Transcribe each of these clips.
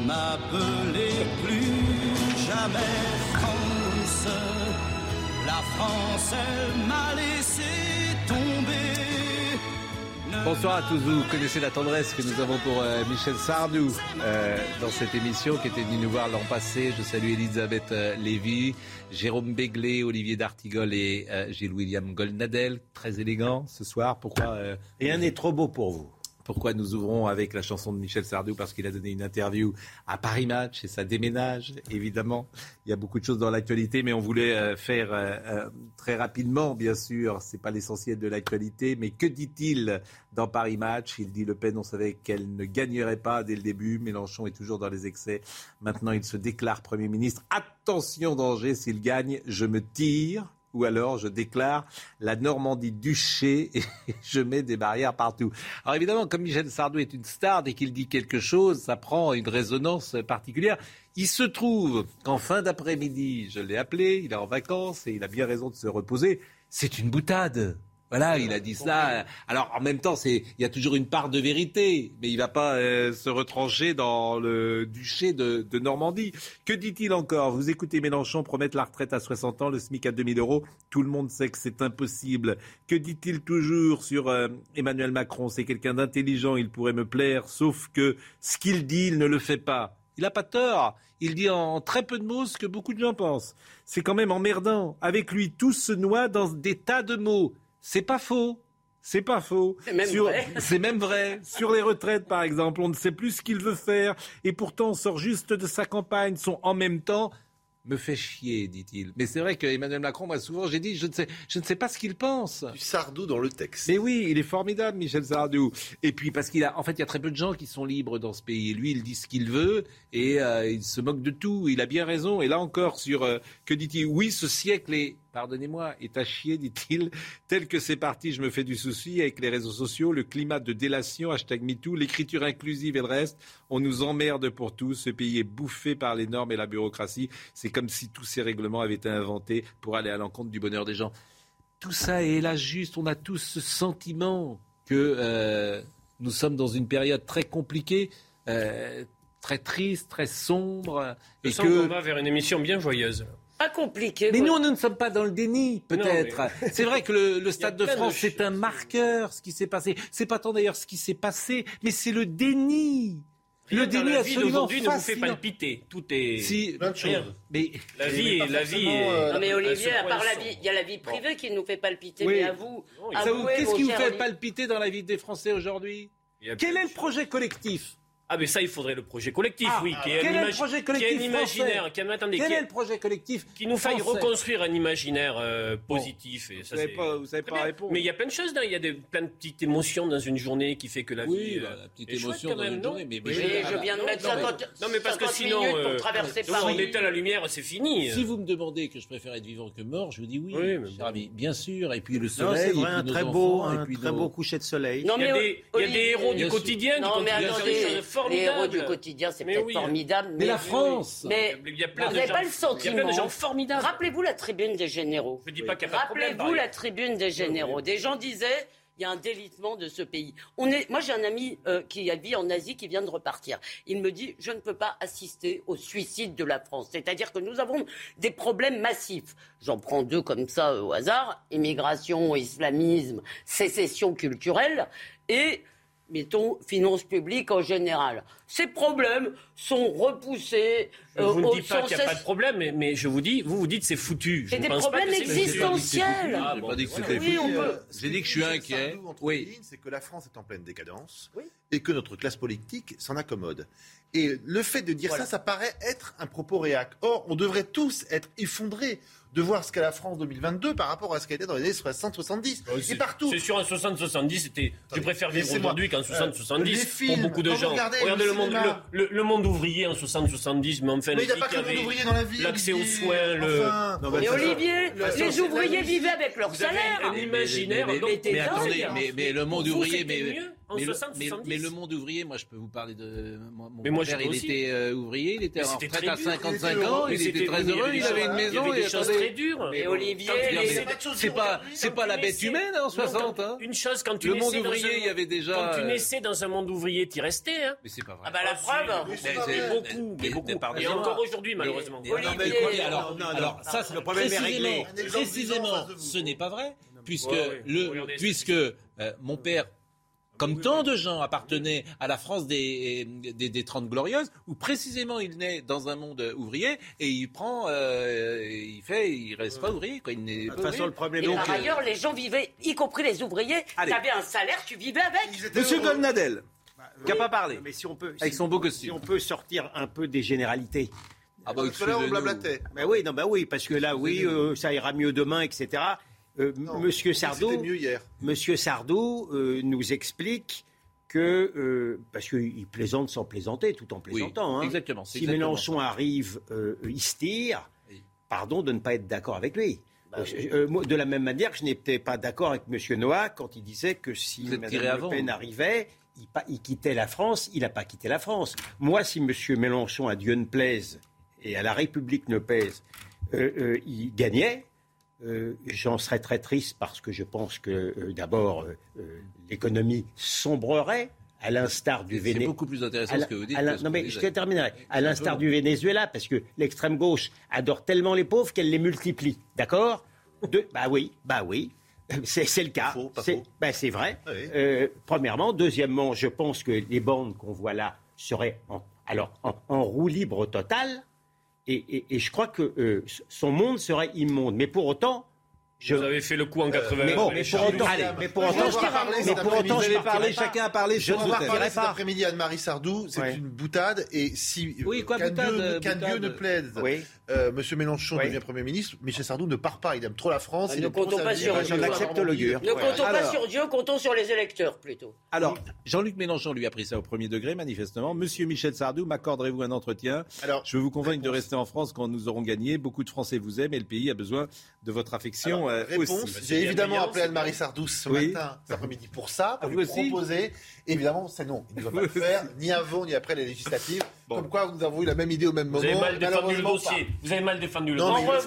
Ne m'appelez plus jamais France. La France, elle m'a laissé tomber. Bonsoir à tous, vous connaissez la tendresse que nous avons pour euh, Michel Sardou euh, dans cette émission qui était venu nous voir l'an passé. Je salue Elisabeth euh, Lévy, Jérôme Béglé, Olivier D'Artigol et euh, Gilles-William Goldnadel. Très élégant ce soir. Pourquoi euh, Rien n'est trop beau pour vous. Pourquoi nous ouvrons avec la chanson de Michel Sardou Parce qu'il a donné une interview à Paris Match et ça déménage, évidemment. Il y a beaucoup de choses dans l'actualité, mais on voulait euh, faire euh, euh, très rapidement, bien sûr, c'est pas l'essentiel de l'actualité, mais que dit-il dans Paris Match? Il dit Le Pen, on savait qu'elle ne gagnerait pas dès le début. Mélenchon est toujours dans les excès. Maintenant, il se déclare Premier ministre. Attention, danger, s'il gagne, je me tire ou alors je déclare la Normandie duché et je mets des barrières partout. Alors évidemment, comme Michel Sardou est une star, dès qu'il dit quelque chose, ça prend une résonance particulière. Il se trouve qu'en fin d'après-midi, je l'ai appelé, il est en vacances et il a bien raison de se reposer. C'est une boutade. Voilà, il a dit cela. Alors en même temps, c'est il y a toujours une part de vérité, mais il va pas euh, se retrancher dans le duché de, de Normandie. Que dit-il encore? Vous écoutez Mélenchon promettre la retraite à 60 ans, le SMIC à 2000 euros. Tout le monde sait que c'est impossible. Que dit-il toujours sur euh, Emmanuel Macron? C'est quelqu'un d'intelligent, il pourrait me plaire, sauf que ce qu'il dit, il ne le fait pas. Il n'a pas tort. Il dit en très peu de mots ce que beaucoup de gens pensent. C'est quand même emmerdant. Avec lui, tout se noie dans des tas de mots. C'est pas faux. C'est pas faux. C'est même Sur- vrai. C'est même vrai. Sur les retraites, par exemple, on ne sait plus ce qu'il veut faire. Et pourtant, on sort juste de sa campagne. Son en même temps me fait chier, dit-il. Mais c'est vrai que Emmanuel Macron, moi, souvent, j'ai dit, je ne sais, je ne sais pas ce qu'il pense. Du Sardou dans le texte. Mais oui, il est formidable, Michel Sardou. Et puis parce qu'il a, en fait, il y a très peu de gens qui sont libres dans ce pays. Et lui, il dit ce qu'il veut et euh, il se moque de tout. Il a bien raison. Et là encore, sur euh, que dit-il? Oui, ce siècle est, pardonnez-moi, est à chier, dit-il. Tel que c'est parti, je me fais du souci avec les réseaux sociaux, le climat de délation, hashtag MeToo, l'écriture inclusive et le reste. On nous emmerde pour tout. Ce pays est bouffé par les normes et la bureaucratie. C'est comme si tous ces règlements avaient été inventés pour aller à l'encontre du bonheur des gens tout ça est là juste. On a tous ce sentiment que euh, nous sommes dans une période très compliquée, euh, très triste, très sombre. Et sens qu'on que... va vers une émission bien joyeuse. Pas compliqué. Mais moi. nous, nous ne sommes pas dans le déni, peut-être. C'est vrai que le, le Stade de France, c'est un marqueur, ce qui s'est passé. C'est pas tant d'ailleurs ce qui s'est passé, mais c'est le déni. Rien le déni la vie absolument d'aujourd'hui ne vous fait palpiter. Tout est. Si, Plein de Rien. choses. mais La vie, la vie. est- euh, Non mais Olivier, à part la vie, il y a la vie privée qui nous fait palpiter. Oui. Mais à vous, Non, à ça vous- qu'est-ce qui vous fait palpiter dans la vie des Français aujourd'hui? Quel est le projet collectif? Ah, mais ça, il faudrait le projet collectif, Ah, oui. Qui est quel un est le projet Qui est collectif un imaginaire. Qui, attendez, Quel qui, est le projet collectif qui nous faille reconstruire un imaginaire euh, positif. et Vous ça, c'est pas, vous savez très pas répondre. Mais il y a plein de choses, là. il y a des, plein de petites émotions dans une journée qui fait que la Oui, vie. bah, euh, la petite est chouette émotion quand dans même, une non journée, mais- je viens de mettre non, mais- 50, Non, mais parce que 50 sinon. minutes pour euh, traverser donc, on Paris. éteint la lumière, c'est fini. Si vous me demandez que je préfère être vivant que mort, je vous dis oui, Oui. Bien sûr. Et puis le soleil, c'est un nos très enfants, beau, coucher de soleil. Non Il y a mais des, il y a des Olivier- héros du quotidien. des attendez, choses les héros du quotidien, c'est Mais peut-être oui. formidable. Mais la France Mais Il y a plein vous n'avez pas le Il y a plein de sentiment. gens formidables. Rappelez-vous la tribune des généraux. Je dis pas qu'il n'y a pas de problème. Rappelez-vous la tribune des généraux. Des gens disaient il y a un délitement de ce pays. On est, moi, j'ai un ami euh, qui vit en Asie qui vient de repartir. Il me dit je ne peux pas assister au suicide de la France. C'est-à-dire que nous avons des problèmes massifs. J'en prends deux comme ça euh, au hasard immigration, islamisme, sécession culturelle et mettons, finances publiques en général. Ces problèmes sont repoussés. Je euh, vous ne au- dis pas qu'il n'y a pas de problème, mais, mais je vous dis, vous vous dites c'est foutu. C'est des pense pas problèmes foutu. existentiels. Ah, J'ai pas dit que c'était Oui, on foutu. peut. J'ai dit que je suis inquiet. Oui. Oui. C'est que la France est en pleine décadence Oui. et que notre classe politique s'en accommode. Et le fait de dire Voilà. ça, ça paraît être un propos réac. Or, on devrait tous être effondrés de voir ce qu'est la France 2022 par rapport à ce qu'elle était dans les années 60-70. Euh, Et partout. C'est sûr, en 60-70, c'était. Je préfère vivre aujourd'hui qu'en Euh, 60-70. les pour beaucoup de gens. regardez Regardez le le monde, le, le- le monde ouvrier en 60-70, mais enfin, Mais il n'y a les pas que le monde ouvrier dans la vie. L'accès aux soins, le. Enfin. Non, mais Et Olivier, les ouvriers vivaient avec leur salaire. un imaginaire. Mais- attendez, mais, le monde ouvrier, mais, en mais, le- 60, mais- 70. mais le monde ouvrier, moi je peux vous parler de mon, mon Mais moi, père, il aussi. était euh, ouvrier, il était en retraite à dur. 55 Il était ans, il était très heureux, avait il avait une Il y maison. avait des et choses très dures. Mais Quand Olivier, c'est- pas, c'est pas la bête humaine en 60. Hein. Une chose, quand tu Le monde ouvrier, un- il y avait déjà. Quand tu euh, naissais dans un monde ouvrier, t'y restais. Hein. Mais c'est pas vrai. Ah bah la preuve. Mais beaucoup, mais beaucoup. Et encore aujourd'hui, malheureusement. Mais- Olivier. alors, alors ça, c'est Le problème est précisément, réglé. Ce n'est pas vrai, puisque le, puisque euh, mon père. Comme tant de gens appartenaient à la France des, des, des 30 glorieuses, où précisément il naît dans un monde ouvrier et il prend, euh, il fait, il reste pas ouvrier, quoi. Il n'est De pas toute façon, le ouvrier. problème Et est par que- ailleurs, les gens vivaient, y compris les ouvriers, tu avais un salaire, tu vivais avec. Monsieur. Golnadel, qui n'a pas parlé. Mais si on peut, Avec si- son beau si costume. on peut sortir un peu des généralités. Ah bah, Parce que là, on excusez-nous. blablatait. Ben oui, non, ben oui, parce que là, oui, euh, ça ira mieux demain, etc. Euh, Non, Monsieur Sardou, mieux hier. Monsieur Sardou euh, nous explique que euh, parce qu'il plaisante sans plaisanter, tout en Oui, plaisantant. hein. exactement. Si exactement Mélenchon arrive, euh, il se tire. Pardon de ne pas être d'accord avec lui. Bah de la même manière que je n'étais pas d'accord avec Monsieur Noah quand il disait que si Mme Le Pen arrivait, il, il quittait la France. Il n'a pas quitté la France. Moi, si Monsieur Mélenchon, à Dieu ne plaise et à la République ne pèse, euh, il gagnait. Euh, J'en serais très triste parce que je pense que euh, d'abord euh, l'économie sombrerait à l'instar du C'est Venezuela. beaucoup plus intéressant la- ce que vous dites. la- non mais je terminerai. À l'instar du Venezuela, parce que l'extrême gauche adore tellement les pauvres qu'elle les multiplie. D'accord? De- Bah oui, bah oui. C'est c'est le cas. C'est bah, c'est vrai. Oui. Premièrement. Deuxièmement, je pense que les bandes qu'on voit là seraient en, alors, en, en roue libre totale. Et, et- et je crois que euh, son monde serait immonde. Mais pour autant, je, Vous avez fait le coup en 80 mais, ans. mais pour autant, mais pour autant, je parler mais pour autant, Vous je avez partirai parlé, pas. chacun a parlé Je ne parler partirai cet pas. après-midi Anne-Marie Sardou. C'est Ouais. une boutade. Et si Oui, quoi, boutade, Dieu. Dieu ne plaise, Oui. Euh, Monsieur Mélenchon Oui. devient Premier ministre, Michel Sardou ne part pas. Il aime trop la France. Ah, il ne comptons pas sur Dieu. Ne comptons pas sur Dieu, comptons sur les électeurs plutôt. Alors, Jean-Luc Mélenchon lui a pris ça au premier degré, manifestement. Monsieur Michel Sardou, m'accorderez-vous un entretien Alors, Je veux vous convaincre de rester en France quand nous aurons gagné. Beaucoup de Français vous aiment et le pays a besoin de votre affection Alors, euh, réponse, j'ai évidemment appelé Anne-Marie Sardou ce Oui. matin, cet après-midi, pour ça, pour Ah, lui proposer. Évidemment, c'est non. Il ne va pas le faire, ni avant, ni après les législatives. Bon. Comme quoi, nous avons eu la même idée au même Vous moment. avez mal défendu le Malheureusement dossier. Vous avez mal défendu le. Non, En revanche-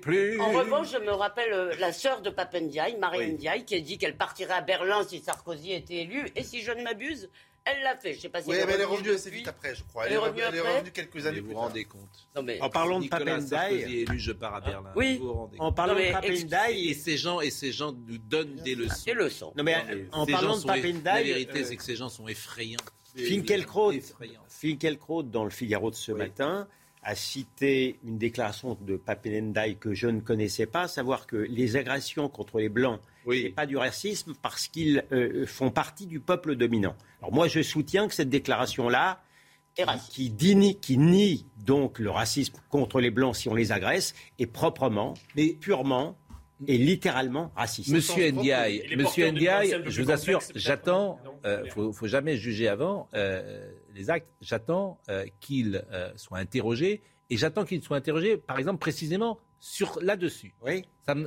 plus. En revanche, je me rappelle euh, la sœur de Papendiaï, Marianne Oui. Ndiaye, qui a dit qu'elle partirait à Berlin si Sarkozy était élu. Et si je ne m'abuse, elle l'a fait. Je sais pas si Oui, elle mais elle est revenue assez vite après, je crois. Elle est revenue elle est après revenue quelques années vous plus vous tard. rendez compte Non, mais En parlant de Nicolas Papendaï, Sarkozy est élu, je pars à Berlin. Oui. Vous vous rendez en parlant Non, de mais Papendaï, et ces gens et ces gens nous donnent des leçons. c'est le son. non mais Non, mais en parlant de eff- La vérité, euh, c'est que ces gens sont effrayants. Finkielkraut, Effrayants. Finkielkraut, dans le Figaro de ce Oui. matin, a cité une déclaration de Papendaï que je ne connaissais pas, savoir que les agressions contre les Blancs, ce n'est Oui. pas du racisme parce qu'ils euh, font partie du peuple dominant. Alors moi, je soutiens que cette déclaration-là, qui, qui nie donc le racisme contre les Blancs si on les agresse, est proprement, Mais purement et littéralement raciste. Monsieur Ndiaye, il est Monsieur Ndiaye, je vous assure, j'attends, Non, euh, faut, faut jamais juger avant euh, les actes, j'attends euh, qu'il euh, soit interrogé et j'attends qu'il soit interrogé, par exemple, précisément sur là-dessus. Oui.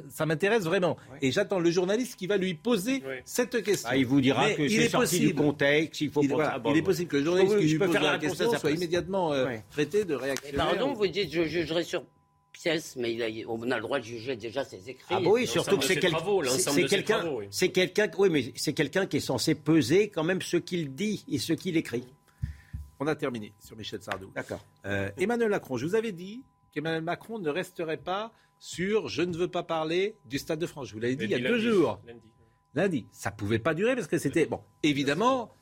Ça, m'intéresse vraiment. Oui. Et j'attends le journaliste qui va lui poser Oui. cette question. Ah, il vous dira Mais que il c'est est sorti du possible. contexte, il faut Il, voilà, il est possible que le journaliste Je qui lui pose faire la question soit immédiatement euh, traité de Et réactionnaire. pardon, vous dites je jugerai sur pièce, mais il a- on a le droit de juger déjà ses écrits. Ah bah oui, surtout que c'est quelqu'un, c'est quelqu'un, oui, mais c'est quelqu'un qui est censé peser quand même ce qu'il dit et ce qu'il écrit. On a terminé sur Michel Sardou. D'accord. Euh, Emmanuel Macron, je vous avais dit qu'Emmanuel Macron ne resterait pas sur je ne veux pas parler du Stade de France. Je vous l'avais dit il y a Lundi, deux jours. lundi. Lundi. Ça pouvait pas durer parce que c'était. Bon, évidemment,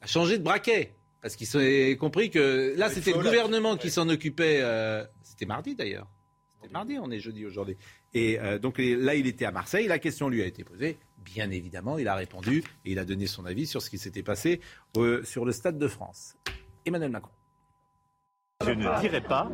a changé de braquet. Parce qu'ils ont compris que là, c'était le gouvernement qui s'en occupait. euh, c'était mardi d'ailleurs. C'était mardi, on est jeudi aujourd'hui. Et euh, donc là, il était à Marseille. La question lui a été posée. Bien évidemment, il a répondu et il a donné son avis sur ce qui s'était passé euh, sur le Stade de France. Emmanuel Macron. Je ne dirai pas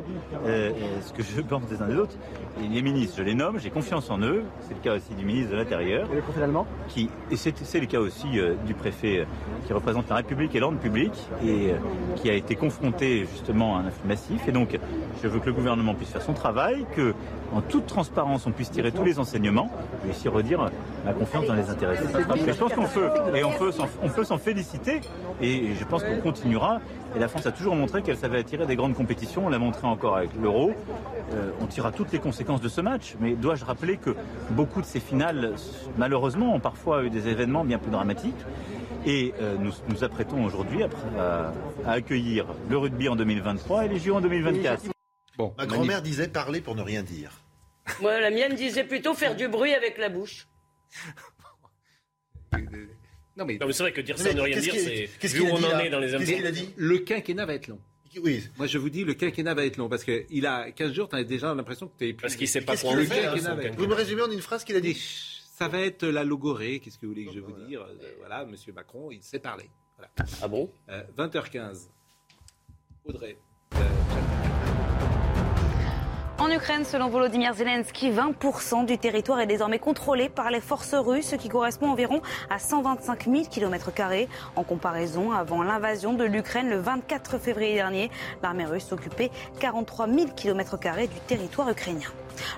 euh, ce que je pense des uns des autres. Les ministres, je les nomme, j'ai confiance en eux. C'est le cas aussi du ministre de l'Intérieur. Et le préfet allemand Qui, et c'est, le cas aussi euh, du préfet euh, qui représente la République et l'ordre public et euh, qui a été confronté justement à un afflux massif. Et donc, je veux que le gouvernement puisse faire son travail, que en toute transparence, on puisse tirer tous les enseignements et aussi redire ma confiance dans les intéressés. Et je pense qu'on peut, et on peut s'en féliciter. Et je pense qu'on continuera. Et la France a toujours montré qu'elle savait attirer des grandes compétitions. On l'a montré encore avec l'Euro. Euh, on tirera toutes les conséquences de ce match. Mais dois-je rappeler que beaucoup de ces finales, malheureusement, ont parfois eu des événements bien plus dramatiques. Et euh, nous nous apprêtons aujourd'hui à, accueillir le rugby en 2023 et les JO en 2024. Bon, Ma grand-mère disait parler pour ne rien dire. Moi, la mienne disait plutôt faire du bruit avec la bouche. Non, mais, Non, mais c'est vrai que dire ça, ne rien dire, c'est. qu'est-ce Vu qu'il on dit, en est dans les Qu'est-ce qu'il a dit le quinquennat va être long. Oui. Moi, je vous dis, le quinquennat va être long parce qu'il a 15 jours, tu as déjà l'impression que tu es Parce qu'il sait pas quoi en faire. quinquennat. Vous me résumez en une phrase qu'il a dit ça va être la logorée, qu'est-ce que vous voulez que je vous dise Euh, Voilà, Monsieur Macron, il sait parler. Voilà. Ah bon? Euh, 20h15. Audrey. En Ukraine, selon Volodymyr Zelensky, 20% du territoire est désormais contrôlé par les forces russes, ce qui correspond environ à 125 000 km. En comparaison, avant l'invasion de l'Ukraine le 24 février dernier, l'armée russe occupait 43 000 km du territoire ukrainien.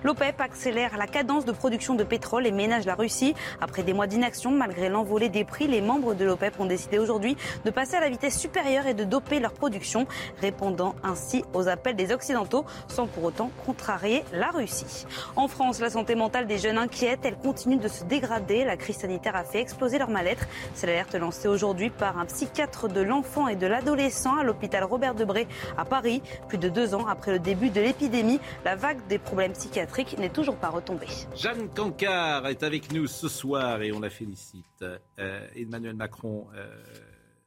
L'OPEP accélère la cadence de production de pétrole et ménage la Russie. Après des mois d'inaction, malgré l'envolée des prix, les membres de l'OPEP ont décidé aujourd'hui de passer à la vitesse supérieure et de doper leur production, répondant ainsi aux appels des Occidentaux sans pour autant contrarier la Russie. En France, la santé mentale des jeunes inquiète. Elle continue de se dégrader. La crise sanitaire a fait exploser leur mal-être. C'est l'alerte lancée aujourd'hui par un psychiatre de l'enfant et de l'adolescent à l'hôpital Robert Debré à Paris. Plus de deux ans après le début de l'épidémie, la vague des problèmes psychiatriques n'est toujours pas retombée. Jeanne Cancard est avec nous ce soir et on la félicite. Euh, Emmanuel Macron. euh,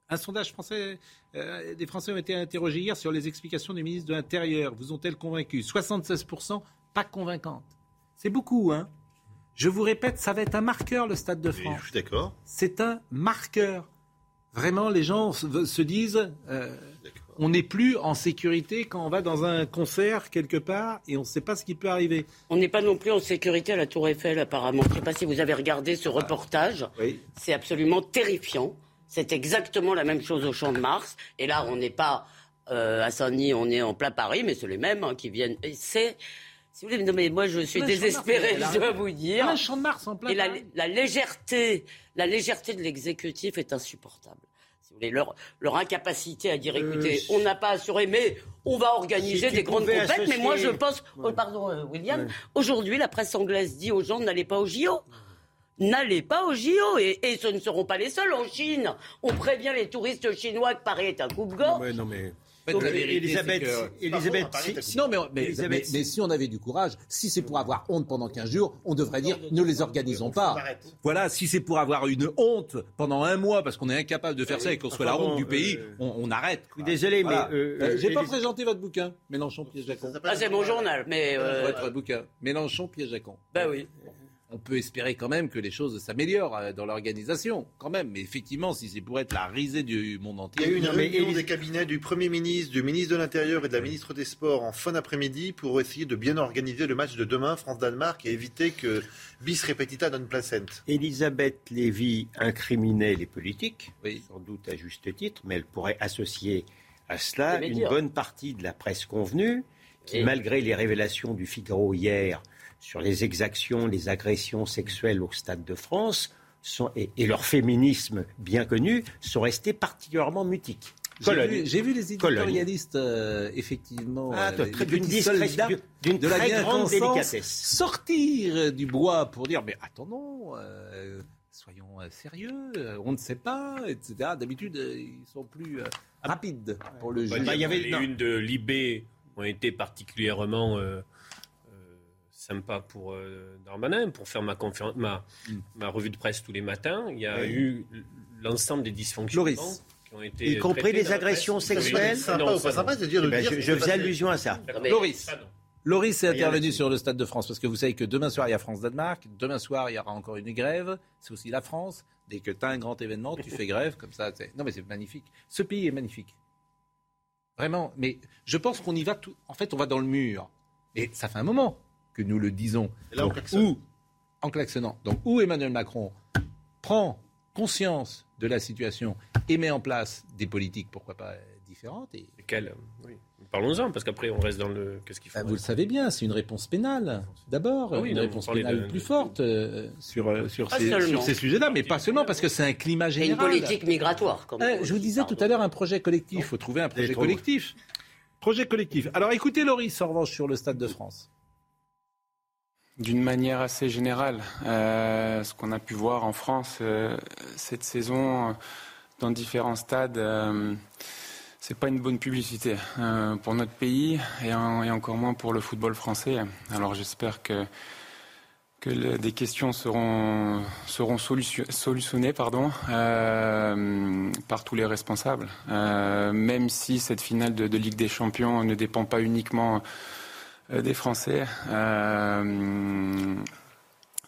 un sondage français, euh, des Français ont été interrogés hier sur les explications du ministre de l'Intérieur. Vous ont-elles convaincu? 76% pas convaincantes. C'est beaucoup, hein? Je vous répète, ça va être un marqueur le Stade de Oui, France. Je suis d'accord. C'est un marqueur. Vraiment, les gens se, se disent, euh, on n'est plus en sécurité quand on va dans un concert quelque part et on ne sait pas ce qui peut arriver. On n'est pas non plus en sécurité à la Tour Eiffel, apparemment. Je ne sais pas si vous avez regardé ce reportage. Oui. C'est absolument terrifiant. C'est exactement la même chose au Champ de Mars. Et là, on n'est pas euh, à Saint-Denis, on est en plein Paris, mais c'est les mêmes hein, qui viennent. Et c'est. Si vous voulez, non, mais moi, je suis désespérée, je dois vous Il y dire. a un champ de Mars en plein Et la légèreté, la légèreté de l'exécutif est insupportable. Voulez, leur, leur incapacité à dire, Euh, écoutez, on n'a pas assuré, mais on va organiser Si des grandes compètes. Mais moi, je pense, Ouais. oh, pardon, euh, William, Ouais. aujourd'hui, la presse anglaise dit aux gens, n'allez pas au JO. N'allez pas au JO et, et ce ne seront pas les seuls en Chine. On prévient les touristes chinois que Paris est un coupe-gorge. Non, mais. En fait, la Donc, vérité, Elisabeth, que- si- Non, mais, mais, Elisabeth, mais- mais si on avait du courage, si c'est pour avoir honte pendant 15 jours, on devrait dire ne les organisons pas. Voilà, si c'est pour avoir une honte pendant un mois parce qu'on est incapable de faire ça et qu'on soit la honte du pays, euh, on, on arrête. Désolé, Voilà. mais. euh, Euh, J'ai pas présenté votre bouquin, Mélenchon piège à con. Ah, c'est mon journal, mais euh, Votre bouquin, Mélenchon piège à con. bah oui. On peut espérer quand même que les choses s'améliorent euh, dans l'organisation, quand même. Mais effectivement, si c'est pour être la risée du monde Il y entier. a eu une Non, réunion des cabinets du Premier ministre, du ministre de l'Intérieur et de la ministre des Sports en fin d'après-midi pour essayer de bien organiser le match de demain France-Danemark et éviter que bis repetita non placent. Elisabeth Lévy incriminait les politiques, Oui. sans doute à juste titre, mais elle pourrait associer à cela une bonne partie de la presse convenue, qui, Et- malgré les révélations du Figaro hier sur les exactions, les agressions sexuelles au Stade de France, sont, et, et leur féminisme bien connu, sont restés particulièrement mutiques. J'ai vu, les éditorialistes, euh, effectivement, Ah, euh, les d'une de la très grande délicatesse. sortir du bois pour dire mais attendons, euh, soyons sérieux, on ne sait pas, etc. D'habitude, ils sont plus euh, rapides pour le Bah, juger. il y avait- les non. unes de Libé ont été particulièrement euh, sympas pour euh, Darmanin, pour faire ma, conférence- ma, Mm. ma revue de presse tous les matins. Il y a Oui. eu l'ensemble des dysfonctionnements Loris. qui ont été Y compris les agressions sexuelles Sympa non, pas sympa, de Eh ben, dire je, faisais allusion à ça. Mais- Loris. Ça. Loris est intervenu sur le Stade de France parce que vous savez que demain soir il y a France-Danemark, demain soir il y aura encore une grève, c'est aussi la France. Dès que tu as un grand événement, tu fais grève comme ça. Non mais c'est magnifique. Ce pays est magnifique. Vraiment. Mais je pense qu'on y va tout. En fait, on va dans le mur. Et ça fait un moment que nous le disons. Et là, où, en klaxonnant. Donc, où Emmanuel Macron prend conscience de la situation et met en place des politiques, pourquoi pas différentes. Et, oui. Parlons-en, parce qu'après, on reste dans le. Qu'est-ce qu'il faut? Bah, vous le savez bien, c'est une réponse pénale. D'abord, Ah oui, une non, réponse pénale de- plus forte euh, sur, euh, sur, Pas ces, seulement. sur ces sujets-là, mais pas seulement parce que c'est un climat Et une général. politique migratoire. Comme Euh, je vous disais tout à l'heure un projet collectif. Il faut trouver un projet collectif. Projet collectif. Alors écoutez Loris en revanche sur le Stade de France. D'une manière assez générale, euh, ce qu'on a pu voir en France euh, cette saison dans différents stades, euh, c'est pas une bonne publicité euh, pour notre pays et, en- et encore moins pour le football français. Alors j'espère que des questions seront seront solution- solutionnées pardon par tous les responsables. Même si cette finale de, Ligue des Champions ne dépend pas uniquement des Français. Euh,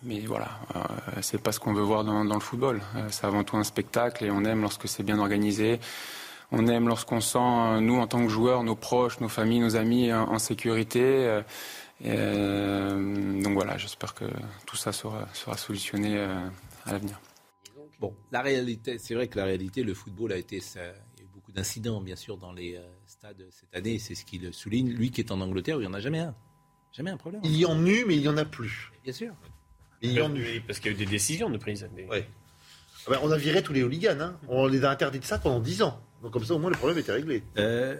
mais voilà, euh, c'est pas ce qu'on veut voir dans, le football. Euh, c'est avant tout un spectacle et on aime lorsque c'est bien organisé. On aime lorsqu'on sent, euh, nous en tant que joueurs, nos proches, nos familles, nos amis en, sécurité. Euh, euh, donc voilà, j'espère que tout ça sera, sera solutionné euh, à l'avenir. Bon, la réalité, c'est vrai que la réalité, le football a été, ça, il y a eu beaucoup d'incidents bien sûr dans les stades cette année. C'est ce qu'il souligne. Lui qui est en Angleterre, où il n'y en a jamais un, jamais un problème. Il y en eut, mais il n'y en a plus. Bien sûr. Il y en eut. Parce qu'il y a eu des décisions de prise. Des- Ouais. Ah ben, on a viré tous les hooligans. Hein. On les a interdits de ça pendant 10 ans. Donc comme ça, au moins, le problème était réglé. Euh,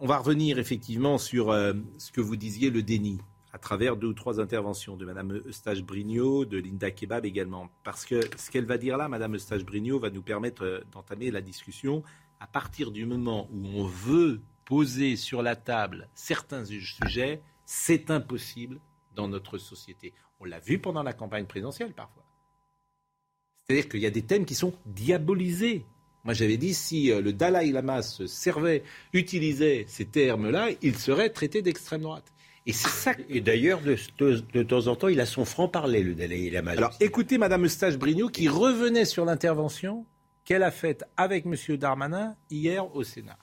on va revenir effectivement sur euh, ce que vous disiez, le déni, à travers deux ou trois interventions de Mme Eustache-Brignot, de Linda Kebab également. Parce que ce qu'elle va dire là, Mme Eustache-Brignot, va nous permettre euh, d'entamer la discussion à partir du moment où on veut poser sur la table certains sujets, c'est impossible dans notre société. On l'a vu pendant la campagne présidentielle parfois. C'est-à-dire qu'il y a des thèmes qui sont diabolisés. Moi, j'avais dit, si euh, le Dalai Lama se servait, utilisait ces termes-là, il serait traité d'extrême droite. Et c'est ça. Et d'ailleurs, de, de- de temps en temps, il a son franc-parler, le Dalai Lama. Alors, écoutez Madame Eustache Brignot qui revenait sur l'intervention qu'elle a faite avec Monsieur Darmanin hier au Sénat.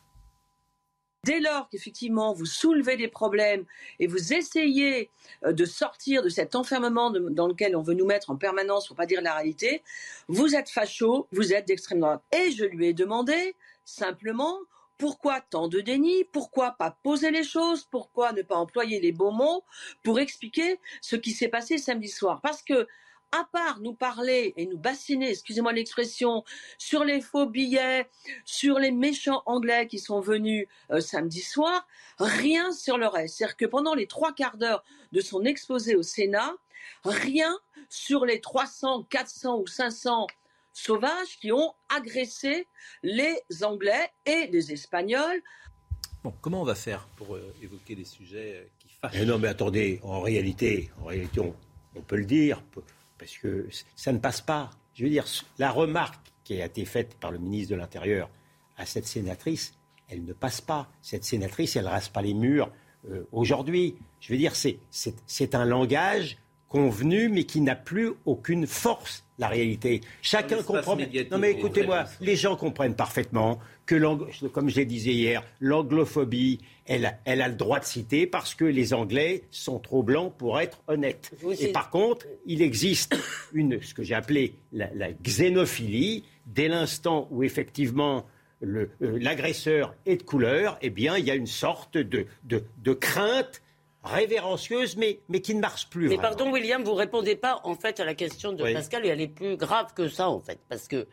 Dès lors qu'effectivement vous soulevez des problèmes et vous essayez euh, de sortir de cet enfermement dans lequel on veut nous mettre en permanence pour pas dire la réalité, vous êtes facho, vous êtes d'extrême droite. Et je lui ai demandé simplement pourquoi tant de déni, pourquoi pas poser les choses, pourquoi ne pas employer les beaux mots pour expliquer ce qui s'est passé samedi soir? Parce que à part nous parler et nous bassiner, excusez-moi l'expression, sur les faux billets, sur les méchants anglais qui sont venus euh, samedi soir, rien sur le reste. C'est-à-dire que pendant les trois quarts d'heure de son exposé au Sénat, rien sur les 300, 400 ou 500 sauvages qui ont agressé les Anglais et les Espagnols. Bon, comment on va faire pour euh, évoquer les sujets euh, qui fâchent Eh non, mais attendez, en réalité, en réalité on, on peut le dire, parce que ça ne passe pas. Je veux dire, la remarque qui a été faite par le ministre de l'Intérieur à cette sénatrice, elle ne passe pas. Cette sénatrice, elle ne rase pas les murs euh, aujourd'hui. Je veux dire, c'est un langage convenu, mais qui n'a plus aucune force, la réalité. Chacun comprend. Non, mais écoutez-moi, les gens comprennent parfaitement que, l'ang- comme je l'ai disais hier, l'anglophobie, elle, a- elle a le droit de citer parce que les Anglais sont trop blancs pour être honnêtes. Et par contre, il existe une, ce que j'ai appelé la, la xénophilie, dès l'instant où effectivement le- euh, l'agresseur est de couleur, eh bien, il y a une sorte de, de, de crainte révérencieuse, mais, mais qui ne marche plus. Mais vraiment. pardon, William, vous répondez pas en fait à la question de Oui. Pascal et elle est plus grave que ça en fait, parce que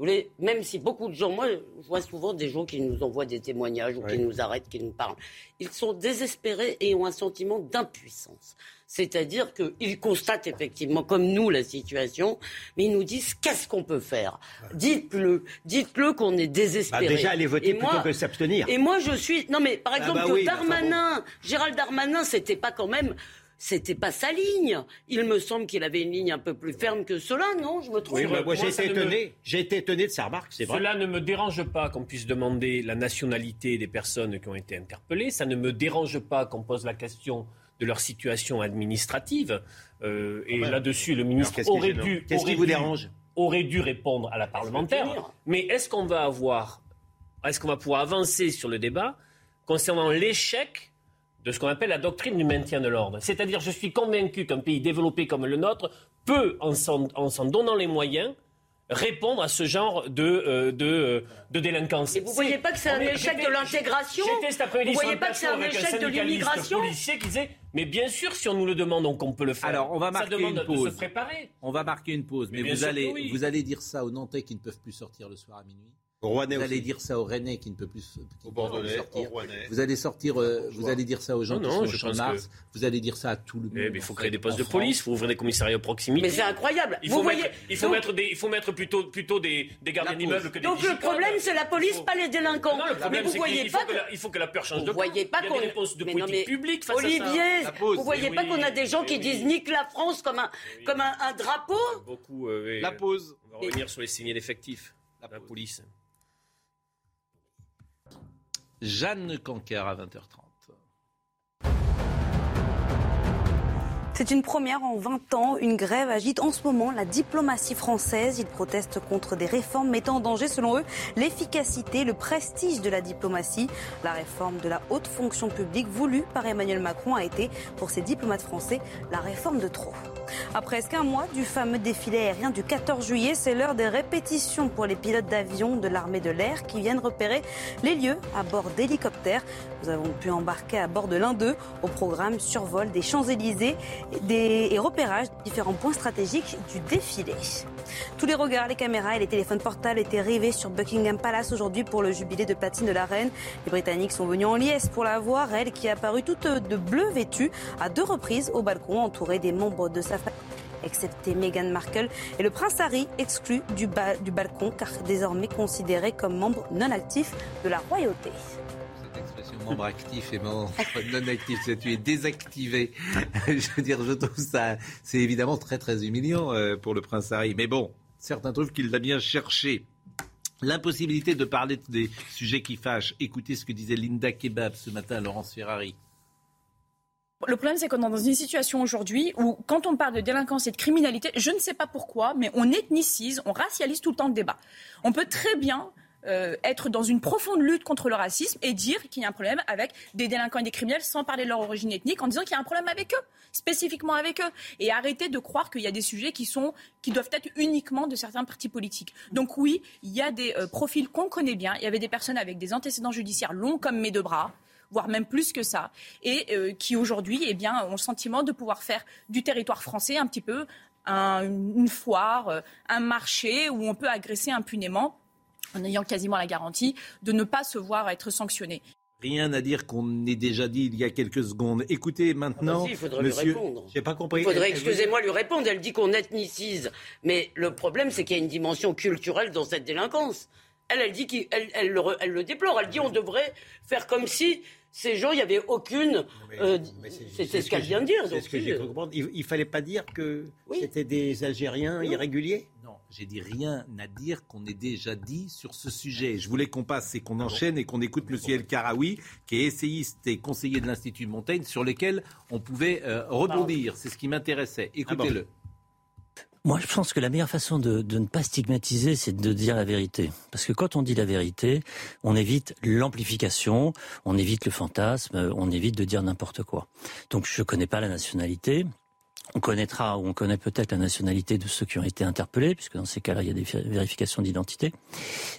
vous voulez, même si beaucoup de gens, moi, je vois souvent des gens qui nous envoient des témoignages ou qui nous arrêtent, qui nous parlent, ils sont désespérés et ont un sentiment d'impuissance. C'est-à-dire qu'ils constatent effectivement, comme nous, la situation, mais ils nous disent qu'est-ce qu'on peut faire? Dites-le, dites-le qu'on est Bah, désespéré. déjà, aller voter Et plutôt moi- que s'abstenir. Et moi, je suis. Non, mais par Ah exemple, bah bah, bon. Darmanin, Gérald Darmanin, c'était pas quand même. C'était pas sa ligne. Il me semble qu'il avait une ligne un peu plus ferme que cela, non? Je me trompe Oui, bah, moi, j'ai été me- étonné. J'ai été étonné de sa remarque, c'est vrai. Cela ne me dérange pas qu'on puisse demander la nationalité des personnes qui ont été interpellées. Ça ne me dérange pas qu'on pose la question de leur situation administrative. Euh, et Ouais. là-dessus, le ministre qu'est-ce qui est aurait gênant dû, Qu'est-ce qui aurait vous dû- dérange? aurait dû répondre à la parlementaire. Mais est-ce qu'on va avoir, est-ce qu'on va pouvoir avancer sur le débat concernant l'échec de ce qu'on appelle la doctrine du maintien de l'ordre. C'est-à-dire, je suis convaincu qu'un pays développé comme le nôtre peut, en s'en, en s'en donnant les moyens, répondre à ce genre de, euh, de, euh, de délinquance. Et vous voyez pas que c'est un On échec de l'intégration Vous voyez pas que c'est un échec de l'immigration policier qui disait Mais bien sûr, si on nous le demande, qu'on peut le faire. Alors, on va Ça marquer demande une de pause. se préparer. On va marquer une pause, mais, vous, allez, oui. vous allez dire ça aux Nantais qui ne peuvent plus sortir le soir à minuit. Rouennais Vous allez aussi. dire ça aux Rennais qui ne peuvent plus, Bordelais, sortir. Vous allez sortir, euh, vous allez dire ça aux gens Non, qui non, sont au de Mars. Vous allez dire ça à tout le monde. Eh bien, il faut créer des postes de France. police, il faut ouvrir des commissariats à proximité. Mais c'est incroyable. Il Vous faut, voyez- mettre, il faut donc- mettre, des, il faut mettre plutôt, plutôt des, des gardiens d'immeubles que des Donc le problème, c'est la police, faut- pas les délinquants. Non, le mais problème, vous c'est voyez qu'il pas faut, que la, il faut que la peur change Vous de voyez pas qu'on de Mais politique mais publique face à Olivier, vous voyez Mais pas qu'on a des gens mais qui disent nique la France comme un, comme un, un drapeau Beaucoup, euh, La pause. On va revenir sur les signés d'effectifs. La police. Jeanne Cancar à 20h30. C'est une première en 20 ans. Une grève agite en ce moment la diplomatie française. Ils protestent contre des réformes mettant en danger, selon eux, l'efficacité, le prestige de la diplomatie. La réforme de la haute fonction publique voulue par Emmanuel Macron a été, pour ces diplomates français, la réforme de trop. À presque un mois du fameux défilé aérien du 14 juillet, c'est l'heure des répétitions pour les pilotes d'avion de l'armée de l'air qui viennent repérer les lieux à bord d'hélicoptères. Nous avons pu embarquer à bord de l'un d'eux au programme survol des Champs-Élysées des- et repérage de différents points stratégiques du défilé. Tous les regards, les caméras et les téléphones portables étaient rivés sur Buckingham Palace aujourd'hui pour le jubilé de platine de la reine. Les Britanniques sont venus en liesse pour la voir, elle qui est apparue toute de bleu vêtue à deux reprises au balcon entourée des membres de sa excepté Meghan Markle et le prince Harry exclu du, ba- du balcon car désormais considéré comme membre non actif de la royauté. Membre actif et membre non actif, c'est tu es désactivé. je veux dire, je trouve ça, c'est évidemment très très humiliant euh, pour le prince Harry. Mais bon, certains trouvent qu'il l'a bien cherché. L'impossibilité de parler des sujets qui fâchent. Écoutez ce que disait Linda Kebab ce matin à Laurence Ferrari. Le problème, c'est qu'on est dans une situation aujourd'hui où, quand on parle de délinquance et de criminalité, je ne sais pas pourquoi, mais on ethnicise, on racialise tout le temps le débat. On peut très bien euh, être dans une profonde lutte contre le racisme et dire qu'il y a un problème avec des délinquants et des criminels sans parler de leur origine ethnique, en disant qu'il y a un problème avec eux, spécifiquement avec eux, et arrêter de croire qu'il y a des sujets qui sont qui doivent être uniquement de certains partis politiques. Donc oui, il y a des euh, profils qu'on connaît bien. Il y avait des personnes avec des antécédents judiciaires longs comme mes deux bras voire même plus que ça, et euh, qui aujourd'hui eh bien, ont le sentiment de pouvoir faire du territoire français un petit peu un- une foire, euh, un marché où on peut agresser impunément en ayant quasiment la garantie de ne pas se voir être sanctionné. Rien à dire qu'on ait déjà dit il y a quelques secondes. Écoutez maintenant, Ah bah si, il faudrait monsieur. lui répondre. J'ai pas compris. Il faudrait, excusez-moi, lui répondre. Elle dit qu'on ethnicise. Mais le problème, c'est qu'il y a une dimension culturelle dans cette délinquance. Elle, elle dit qu'elle elle, le, elle le déplore. Elle dit on devrait faire comme si ces gens, il n'y avait aucune. euh, c'est- ce qu'elle que vient de dire. C'est ce que oui, j'ai euh, cru comprendre. Il, il fallait pas dire que Oui. c'était des Algériens irréguliers. Non, j'ai dit rien à dire qu'on ait déjà dit sur ce sujet. Je voulais qu'on passe et qu'on enchaîne et qu'on écoute Monsieur El Karaoui, qui est essayiste et conseiller de l'Institut Montaigne, sur lesquels on pouvait euh, rebondir. C'est ce qui m'intéressait. Écoutez-le. Moi, je pense que la meilleure façon de, ne pas stigmatiser, c'est de dire la vérité. Parce que quand on dit la vérité, on évite l'amplification, on évite le fantasme, on évite de dire n'importe quoi. Donc, je connais pas la nationalité. On connaîtra ou on connaît peut-être la nationalité de ceux qui ont été interpellés, puisque dans ces cas-là, il y a des vé- vérifications d'identité.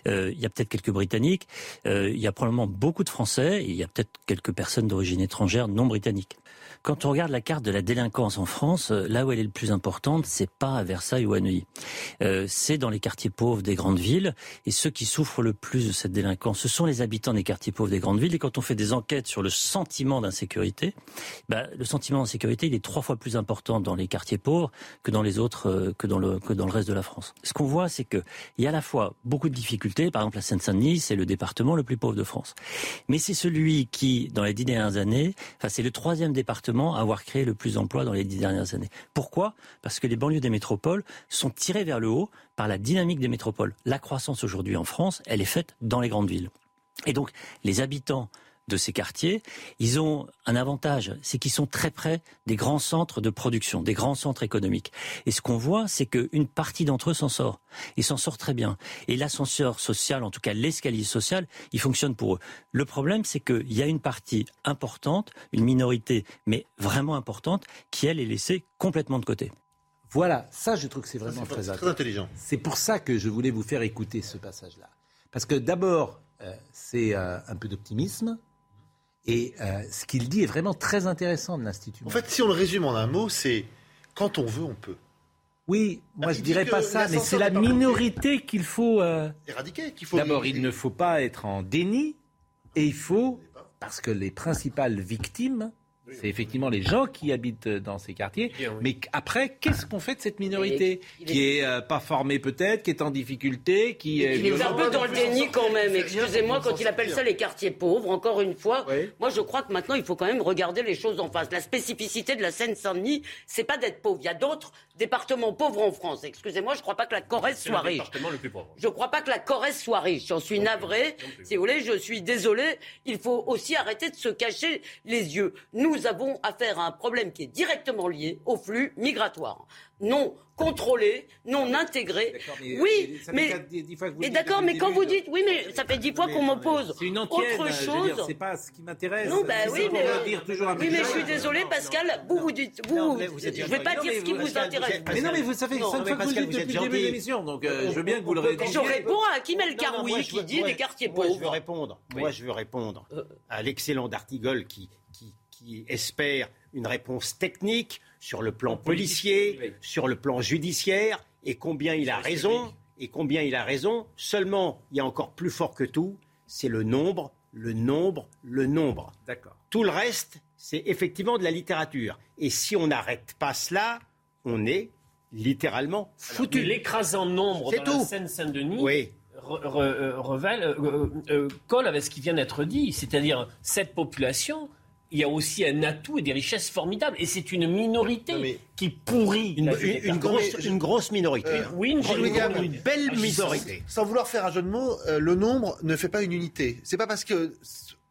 Euh, il y a peut-être quelques Britanniques, euh, il y a probablement beaucoup de Français, il y a peut-être quelques personnes d'origine étrangère non britanniques. Quand on regarde la carte de la délinquance en France, euh, là où elle est le plus importante, c'est pas à Versailles ou à Neuilly. Euh, c'est dans les quartiers pauvres des grandes villes. Et ceux qui souffrent le plus de cette délinquance, ce sont les habitants des quartiers pauvres des grandes villes. Et quand on fait des enquêtes sur le sentiment d'insécurité, bah, le sentiment d'insécurité, il est trois fois plus important dans les quartiers pauvres que dans les autres, euh, que dans le que dans le reste de la France. Ce qu'on voit, c'est que il y a à la fois beaucoup de difficultés. Par exemple, la Seine-Saint-Denis, c'est le département le plus pauvre de France. Mais c'est celui qui, dans les dix dernières années, enfin, c'est le troisième département avoir créé le plus d'emplois dans les dix dernières années. Pourquoi? Parce que les banlieues des métropoles sont tirées vers le haut par la dynamique des métropoles. La croissance aujourd'hui en France, elle est faite dans les grandes villes. Et donc, les habitants de ces quartiers, ils ont un avantage, c'est qu'ils sont très près des grands centres de production, des grands centres économiques. Et ce qu'on voit, c'est qu'une partie d'entre eux s'en sort. Ils s'en sortent très bien. Et l'ascenseur social, en tout cas l'escalier social, il fonctionne pour eux. Le problème, c'est qu'il y a une partie importante, une minorité, mais vraiment importante, qui, elle, est laissée complètement de côté. Voilà, ça je trouve que c'est vraiment très, très intéressant. intelligent. C'est pour ça que je voulais vous faire écouter ce passage-là. Parce que d'abord, euh, c'est euh, un peu d'optimisme. Et euh, ce qu'il dit est vraiment très intéressant de l'Institut. En fait, si on le résume en un mot, c'est quand on veut, on peut. Oui, moi Ah, je il dirais pas ça, mais c'est la minorité qu'il faut. euh, Éradiquer, qu'il faut. D'abord, il ne faut pas être en déni, et il faut, parce que les principales victimes, c'est effectivement les gens qui habitent dans ces quartiers. Mais après, qu'est-ce qu'on fait de cette minorité Il est- qui est euh, pas formée peut-être, qui est en difficulté, qui est Il est un peu dans le déni quand même. Excusez-moi, quand il appelle ça les quartiers pauvres, encore une fois, moi je crois que maintenant il faut quand même regarder les choses en face. La spécificité de la Seine-Saint-Denis, c'est pas d'être pauvre. Il y a d'autres départements pauvres en France. Excusez-moi, je crois pas que la Corrèze soit le riche. département le plus pauvre. Je crois pas que la Corrèze soit riche. J'en suis navré. Si vous voulez, je suis désolé. Il faut aussi arrêter de se cacher les yeux. Nous avons affaire à un problème qui est directement lié au flux migratoire. Non contrôlé, non intégré. mais, oui, euh, ça mais. dites d'accord, mais quand vous dites, oui, mais ça fait dix fois qu'on m'oppose. C'est une antienne, Autre je chose. c'est pas ce qui m'intéresse. Non, bah oui, mais. dire toujours un oui, mais je suis choses. désolé, Pascal. Vous, vous dites. Vous, mais vous êtes je vais pas dire mais ce qui vous- intéresse. Mais non, mais vous, ça cinq mais fois que vous dites depuis le début de l'émission, donc euh, je veux bien que vous le Je répondiez. réponds à Hakim El Karoui moi, je qui veux- dit les quartiers moi, je veux pauvres. répondre. Moi, je veux répondre à l'excellent d'Artigol qui, qui, qui espère une réponse technique sur le plan policier, oui. sur le plan judiciaire, et combien il a raison. Et combien il a raison. Seulement, il y a encore plus fort que tout, c'est le nombre, le nombre, le nombre. D'accord. Tout le reste, c'est effectivement de la littérature. Et si on n'arrête pas cela, on est littéralement foutu. L'écrasant nombre dans tout. la Seine-Saint-Denis Oui. re- re- révèle, euh, euh, euh, colle avec ce qui vient d'être dit. C'est-à-dire, cette population, il y a aussi un atout et des richesses formidables. Et c'est une minorité mais- qui pourrit. Une, grosse, une grosse minorité. Euh, Oui, une, Gilles une- belle Ah, minorité. Sans vouloir faire un jeu de mots, euh, le nombre ne fait pas une unité. C'est pas parce que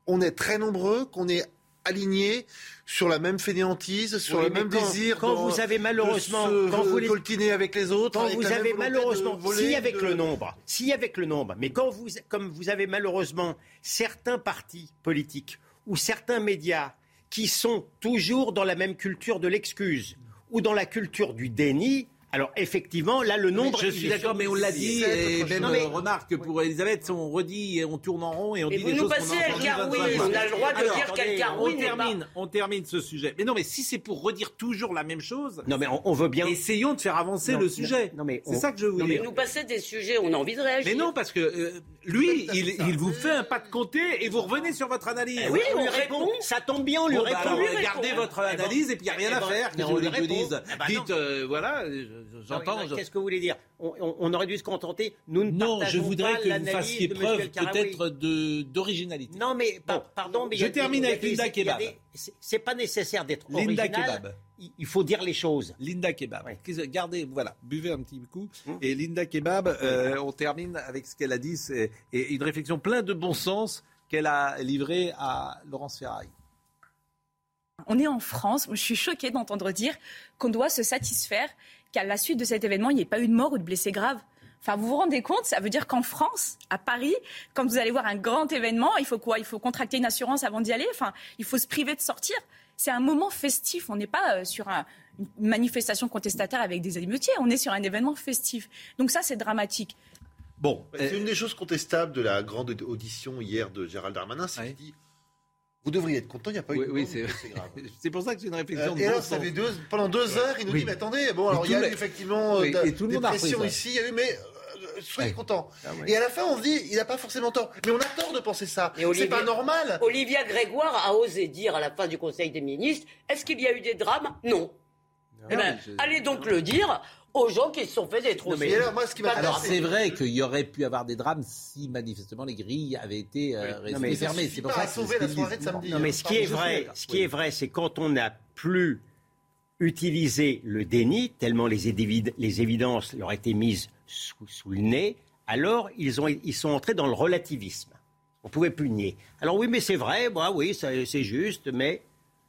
on est très nombreux qu'on est alignés sur la même fainéantise, sur Oui, le même quand- désir. quand dans- vous avez malheureusement- de se quand vous les- coltiner avec les autres, Quand vous avez malheureusement, voler, si avec de- le nombre, si avec le nombre, mais quand vous, comme vous avez malheureusement certains partis politiques ou certains médias qui sont toujours dans la même culture de l'excuse ou dans la culture du déni, alors effectivement, là, le nombre. Je il suis d'accord, mais on l'a dit, et même. Non, mais- euh, remarque que pour Elisabeth, on redit et on tourne en rond et on Et dit vous des nous choses passez 25 fois. on a le droit de Alors, dire Karoui on termine, on termine ce sujet. Mais non, mais si c'est pour redire toujours la même chose, Non, mais on, on veut bien. essayons de faire avancer Non, le non, sujet. non, mais c'est on- ça que je Non, mais voulais. nous passer des sujets, on a envie de réagir. Mais non, parce que euh, lui, il, il vous fait un pas de côté et vous revenez sur votre analyse. Eh oui, on lui répond. Ça tombe bien, on lui bah, répond. lui répond. gardez votre Eh ben, analyse et puis il n'y a rien eh à ben, faire. Que on je lui voulais que je répond. dise. Ben, Dites, euh, voilà, je- j'entends. Je- Qu'est-ce que vous voulez dire? On, on- on aurait dû se contenter. Nous ne Non, je voudrais pas que vous fassiez preuve peut-être de- d'originalité. Non, mais pa- pardon, mais je a des- termine avec des- Linda a Kebab. des- c'est- pas nécessaire d'être Linda original. Kebab. Il- Il faut dire les choses. Linda Kebab. Gardez, voilà, buvez un petit coup. Hum. Et Linda Kebab, euh, on termine avec ce qu'elle a dit c'est- et une réflexion pleine de bon sens qu'elle a livrée à Laurence Ferrari. On est en France. Je suis choquée d'entendre dire qu'on doit se satisfaire qu'à la suite de cet événement, il n'y ait pas eu de mort ou de blessés graves. Enfin, vous vous rendez compte Ça veut dire qu'en France, à Paris, quand vous allez voir un grand événement, il faut quoi? Il faut contracter une assurance avant d'y aller? Enfin, il faut se priver de sortir. C'est un moment festif. On n'est pas euh, sur un- une manifestation contestataire avec des émeutiers. On est sur un événement festif. Donc ça, c'est dramatique. Bon, C'est une des choses contestables de la grande audition hier de Gérald Darmanin, c'est qu'il dit Vous devriez être content, il n'y a pas eu Oui, de oui, c'est- grave. c'est pour ça que c'est une réflexion Euh, de et bon sens. ça fait deux, pendant deux heures, il nous Oui. dit Mais attendez, bon, alors il y a eu effectivement euh, Oui, de- et tout le des monde pressions ici, il y a eu, mais euh, soyez Ouais. contents. Ah Et à la fin, on se dit Il n'a pas forcément tort. Mais on a tort de penser ça. C'est pas normal. Olivia Grégoire a osé dire à la fin du Conseil des ministres est-ce qu'il y a eu des drames? Non. Eh ben, je- allez donc le dire aux gens qui se sont fait des trous. mais alors, moi, ce qui m'a- Pas Alors c'est vrai qu'il y aurait pu avoir des drames si manifestement les grilles avaient été euh, Non, restées fermées. C'est pour ça à que sauver c'est ce la qu'ils soirée disent. de samedi. Non, mais ce qui est vrai, ce qui est vrai, c'est quand on n'a plus utilisé le déni, tellement les, évid- les évidences leur étaient mises sous, sous le nez, alors ils, ont, ils sont entrés dans le relativisme. On pouvait plus nier. Alors oui, mais c'est vrai, bah, oui, c'est juste, mais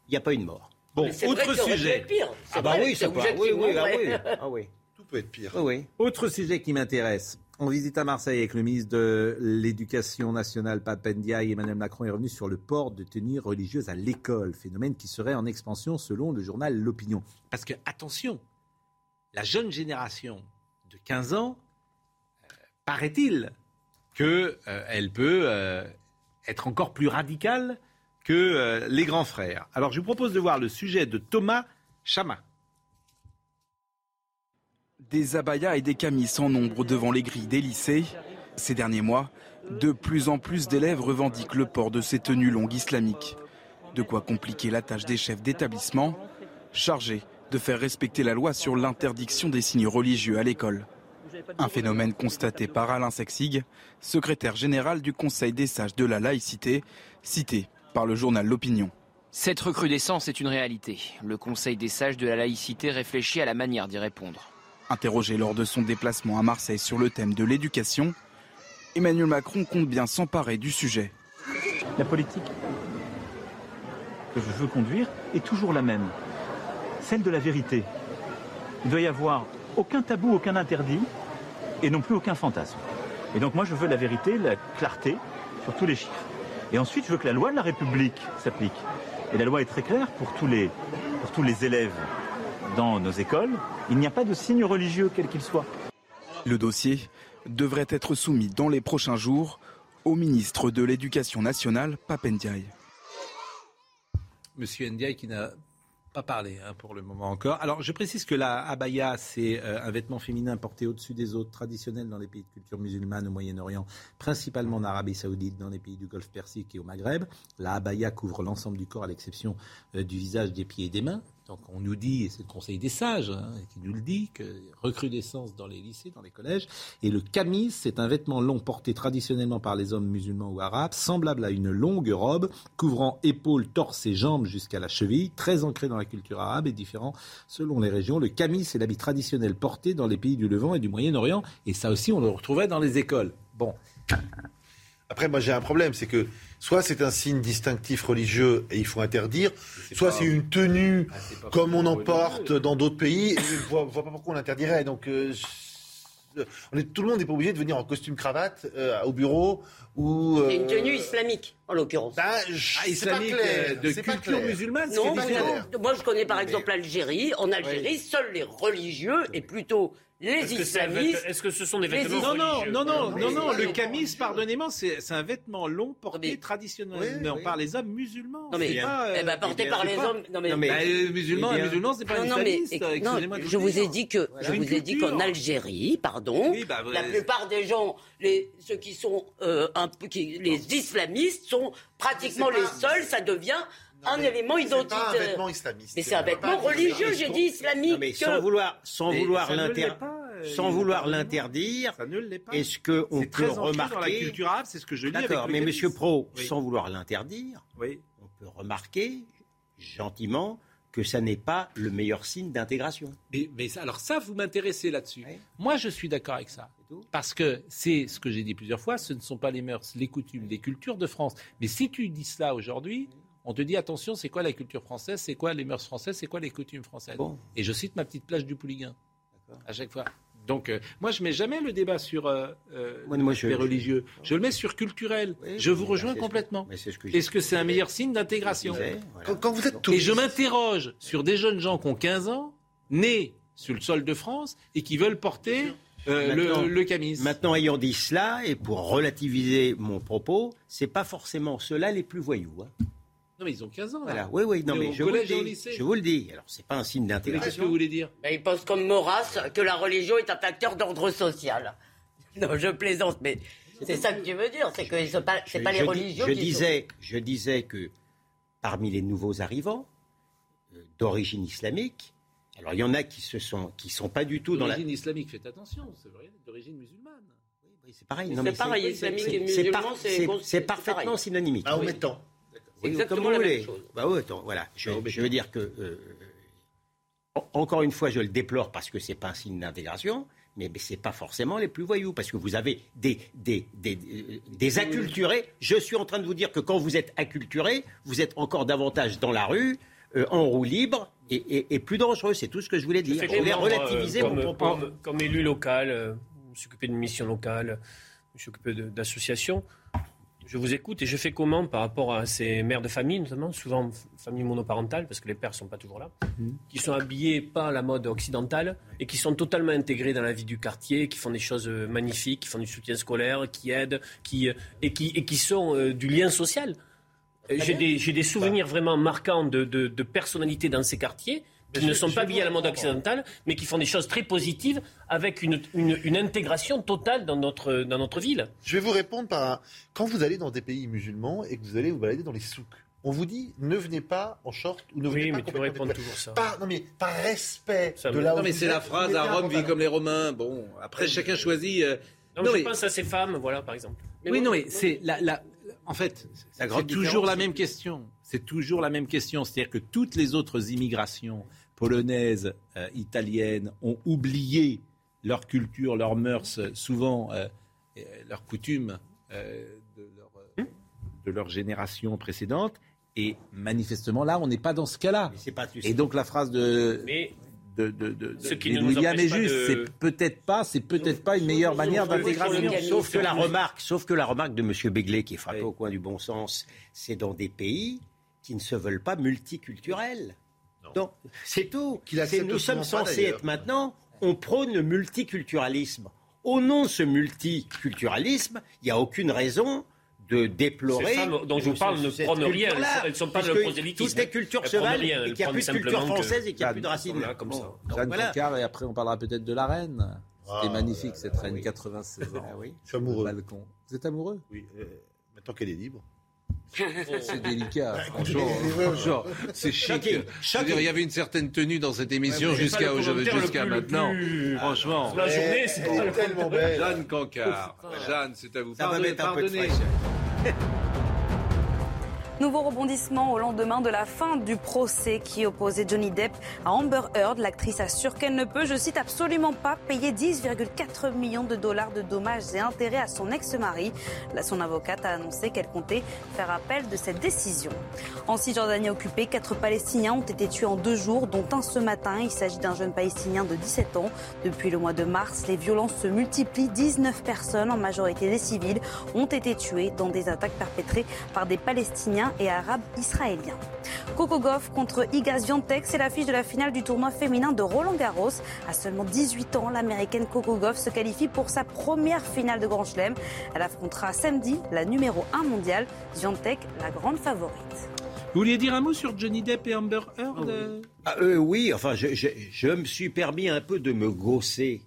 il n'y a pas eu de mort. Bon, autre sujet. être pire. C'est Ah bah oui, c'est pas... Oui, objectivement oui, ah oui. Ah oui. Tout peut être pire. Oui, oui. Autre sujet qui m'intéresse. On visite à Marseille avec le ministre de l'Éducation nationale, Pape Ndiaye. Emmanuel Macron est revenu sur le port de tenues religieuses à l'école, phénomène qui serait en expansion selon le journal L'Opinion. Parce que, attention, la jeune génération de 15 ans, euh, paraît-il, qu'elle peut euh, être encore plus radicale que euh, les grands frères. Alors, je vous propose de voir le sujet de Thomas Chama. Des abayas et des camis sans nombre devant les grilles des lycées. Ces derniers mois, de plus en plus d'élèves revendiquent le port de ces tenues longues islamiques. De quoi compliquer la tâche des chefs d'établissement, chargés de faire respecter la loi sur l'interdiction des signes religieux à l'école. Un phénomène constaté par Alain Sexig, secrétaire général du Conseil des sages de la laïcité, cité par le journal L'Opinion. Cette recrudescence est une réalité. Le Conseil des sages de la laïcité réfléchit à la manière d'y répondre. Interrogé lors de son déplacement à Marseille sur le thème de l'éducation, Emmanuel Macron compte bien s'emparer du sujet. La politique que je veux conduire est toujours la même, celle de la vérité. Il doit y avoir aucun tabou, aucun interdit, et non plus aucun fantasme. Et donc moi je veux la vérité, la clarté sur tous les chiffres. Et ensuite je veux que la loi de la République s'applique. Et la loi est très claire pour tous les, pour tous les élèves dans nos écoles. Il n'y a pas de signe religieux quel qu'il soit. Le dossier devrait être soumis dans les prochains jours au ministre de l'Éducation nationale, Papendiaï. Monsieur Ndiaye qui n'a pas parlé hein, pour le moment encore. Alors je précise que la abaya, c'est euh, un vêtement féminin porté au-dessus des autres, traditionnel dans les pays de culture musulmane au Moyen-Orient, principalement en Arabie saoudite, dans les pays du Golfe Persique et au Maghreb. La abaya couvre l'ensemble du corps à l'exception euh, du visage, des pieds et des mains. Donc on nous dit, et c'est le Conseil des sages hein, qui nous le dit, que recrudescence dans les lycées, dans les collèges. Et le camis, c'est un vêtement long porté traditionnellement par les hommes musulmans ou arabes, semblable à une longue robe, couvrant épaules, torse et jambes jusqu'à la cheville, très ancré dans la culture arabe et différent selon les régions. Le camis, c'est l'habit traditionnel porté dans les pays du Levant et du Moyen-Orient. Et ça aussi, on le retrouvait dans les écoles. Bon. Après, moi, j'ai un problème, c'est que soit c'est un signe distinctif religieux et il faut interdire, soit c'est une tenue comme on en porte dans d'autres pays. Et je vois, vois pas pourquoi on l'interdirait. Donc, euh, je- on est, tout le monde n'est pas obligé de venir en costume cravate euh, au bureau ou. C'est une euh, tenue islamique, en l'occurrence. bah, je- Ah, c'est pas islamique, clair, de culture musulmane, Non, moi je connais par exemple l'Algérie. En Algérie, seuls les religieux et plutôt les islamistes. est-ce que ce sont des Les vêtements Non, non, non, non, non, le camis, pardonnez-moi, c'est c'est un vêtement long porté mais- traditionnellement Oui, oui. par les hommes musulmans. Non, mais- euh, Eh ben, porté c'est par les pas- hommes. Non, mais, Non, mais- Bah, les musulmans, Eh c'est pas un non, je vous ai dit que Voilà. je vous ai dit qu'en Algérie, pardon, Oui, bah, la plupart des gens, les, ceux qui sont euh, un peu, qui, les islamistes sont pratiquement les seuls. Ça devient un mais élément C'est pas un identitaire. vêtement islamiste. Mais c'est un vêtement religieux, j'ai dit islamique. Non, mais sans vouloir, sans vouloir ça ne l'inter- l'est pas, euh, sans il- vouloir l'interdire, Ça ne l'est pas. est-ce qu'on C'est peut très ancré remarquer dans la culture arabe, c'est ce que je dis. D'accord, mais. Monsieur Pro, Oui. sans vouloir l'interdire, Oui. on peut remarquer gentiment que ça n'est pas le meilleur signe d'intégration. Mais, alors ça, vous m'intéressez là-dessus. Oui. Moi, je suis d'accord avec ça. Parce que c'est ce que j'ai dit plusieurs fois, ce ne sont pas les mœurs, les coutumes, les cultures de France. Mais si tu dis cela aujourd'hui, on te dit attention, c'est quoi la culture française, c'est quoi les mœurs françaises, c'est quoi les coutumes françaises. Bon. Et je cite ma petite plage du Pouliguen à chaque fois. Donc, euh, moi, je mets jamais le débat sur euh, euh, Moi, moi, je- les religieux. Je le mets sur culturel. Oui, je vous mais rejoins que- complètement. c'est ce Est-ce que c'est un meilleur signe d'intégration voilà. Quand, quand vous êtes Et touriste, je m'interroge sur des jeunes gens qui ont 15 ans, nés sur le sol de France et qui veulent porter euh, Maintenant- le, le camis. Maintenant, ayant dit cela, et pour relativiser mon propos, c'est pas forcément ceux-là les plus voyous. hein. Non, mais ils ont 15 ans. là. Voilà. Oui, oui, non, Mais je vous le dis. Je vous le dis. Alors, c'est pas un signe Mais Qu'est-ce que d'intégration. vous voulez dire? Ben, ils pensent comme Maurras que la religion est un facteur d'ordre social. Non, je plaisante, mais c'est ça que tu veux dire, c'est que c'est pas, c'est Je- pas les je religieux je qui disais, je disais que parmi les nouveaux arrivants euh, d'origine islamique, alors il y en a qui se sont, qui sont pas du tout dans la. D'origine islamique, faites attention, c'est vrai, d'origine musulmane. Oui, c'est pareil. C'est pareil, islamique et musulman, c'est parfaitement synonymique. Ah, en Oui. mettant. C'est exactement comme vous la même voulez. chose. Bah attends, voilà. Je, je veux dire que, euh, en- encore une fois, je le déplore parce que c'est pas un signe d'intégration, Mais, mais ce n'est pas forcément les plus voyous, parce que vous avez des, des, des, des acculturés. Je suis en train de vous dire que quand vous êtes acculturé, vous êtes encore davantage dans la rue, euh, en roue libre, et, et- et plus dangereux. C'est tout ce que je voulais dire. Je voulais relativiser euh, mon comme, propos. comme- comme élu local, euh, je m'occuper d'une mission locale, je m'occuper de- d'associations. Je vous écoute et je fais comment par rapport à ces mères de famille, notamment, souvent f- familles monoparentales, parce que les pères ne sont pas toujours là, qui sont habillés pas à la mode occidentale et qui sont totalement intégrés dans la vie du quartier, qui font des choses euh, magnifiques, qui font du soutien scolaire, qui aident, qui, euh, et, qui, et qui sont euh, du lien social. J'ai des, souvenirs vraiment marquants de, de, de personnalités dans ces quartiers qui Mais ne sont pas habillés à la répondre. occidentale, mais qui font des choses très positives avec une, une, une intégration totale dans notre, dans notre ville. Je vais vous répondre par un... Quand vous allez dans des pays musulmans et que vous allez vous balader dans les souks, on vous dit ne venez pas en short ou ne venez Oui, pas mais tu peux répondre toujours ça. Par, non mais par respect Ça de Non, mais c'est la phrase à Rome, vit comme les Romains. Bon, après, chacun choisit. euh, Non, non, mais mais- je pense à ces femmes, voilà, par exemple. oui, non, mais c'est la, la- en fait, c'est toujours la même question. C'est toujours la même question. C'est-à-dire que toutes les autres immigrations polonaises, euh, italiennes, ont oublié leur culture, leurs mœurs, souvent euh, euh, leurs coutumes euh, de, leur, de leur génération précédente. Et manifestement, là, on n'est pas dans ce cas-là. Et donc la phrase de, Mais de, de, de- Ce qui ne nous William est juste. de- C'est peut-être pas, c'est peut-être pas une meilleure manière d'intégration. Sauf que la remarque, sauf que la remarque de M. Begley, qui est frappé Oui. au coin du bon sens, c'est dans des pays qui ne se veulent pas multiculturels. Donc, c'est tout. Nous sommes censés être maintenant, on prône le multiculturalisme. Au nom de ce multiculturalisme, il n'y a aucune raison de déplorer. Ces femmes dont je vous parle ne prônent rien, elles sont pas le prosélytisme. Toutes les cultures se valent et qu'il n'y a plus de culture française et qu'il n'y a plus de racines. comme ça. Jeanne et après on parlera peut-être de la reine. C'était Ah, magnifique cette reine, oui. 96 ans. Ah oui. Je suis amoureux. Balcon. Vous êtes amoureux? Oui, euh, maintenant qu'elle est libre. C'est délicat, franchement. c'est chic. Il y avait une certaine tenue dans cette émission Ouais, jusqu'à jusqu'à maintenant. plus- Franchement. La journée, c'est Elle est tellement belle. Jeanne Cancard. Jeanne, c'est à vous. Ça va Pardonnez, mettre un peu de pardonnez. fraîcheur. Nouveau rebondissement au lendemain de la fin du procès qui opposait Johnny Depp à Amber Heard. L'actrice assure qu'elle ne peut, je cite, absolument pas payer 10,4 millions de dollars de dommages et intérêts à son ex-mari. Là, son avocate a annoncé qu'elle comptait faire appel de cette décision. En Cisjordanie occupée, quatre Palestiniens ont été tués en deux jours, dont un ce matin. Il s'agit d'un jeune Palestinien de 17 ans. Depuis le mois de mars, les violences se multiplient. 19 personnes, en majorité des civils, ont été tuées dans des attaques perpétrées par des Palestiniens et Arabes israéliens. Coco Gauff contre Iga Swiatek, c'est l'affiche de la finale du tournoi féminin de Roland Garros. À seulement 18 ans, l'américaine Coco Gauff se qualifie pour sa première finale de Grand Chelem. Elle affrontera samedi la numéro 1 mondiale, Swiatek, la grande favorite. Vous vouliez dire un mot sur Johnny Depp et Amber Heard euh Ah, euh, oui, enfin, je, je- je me suis permis un peu de me gausser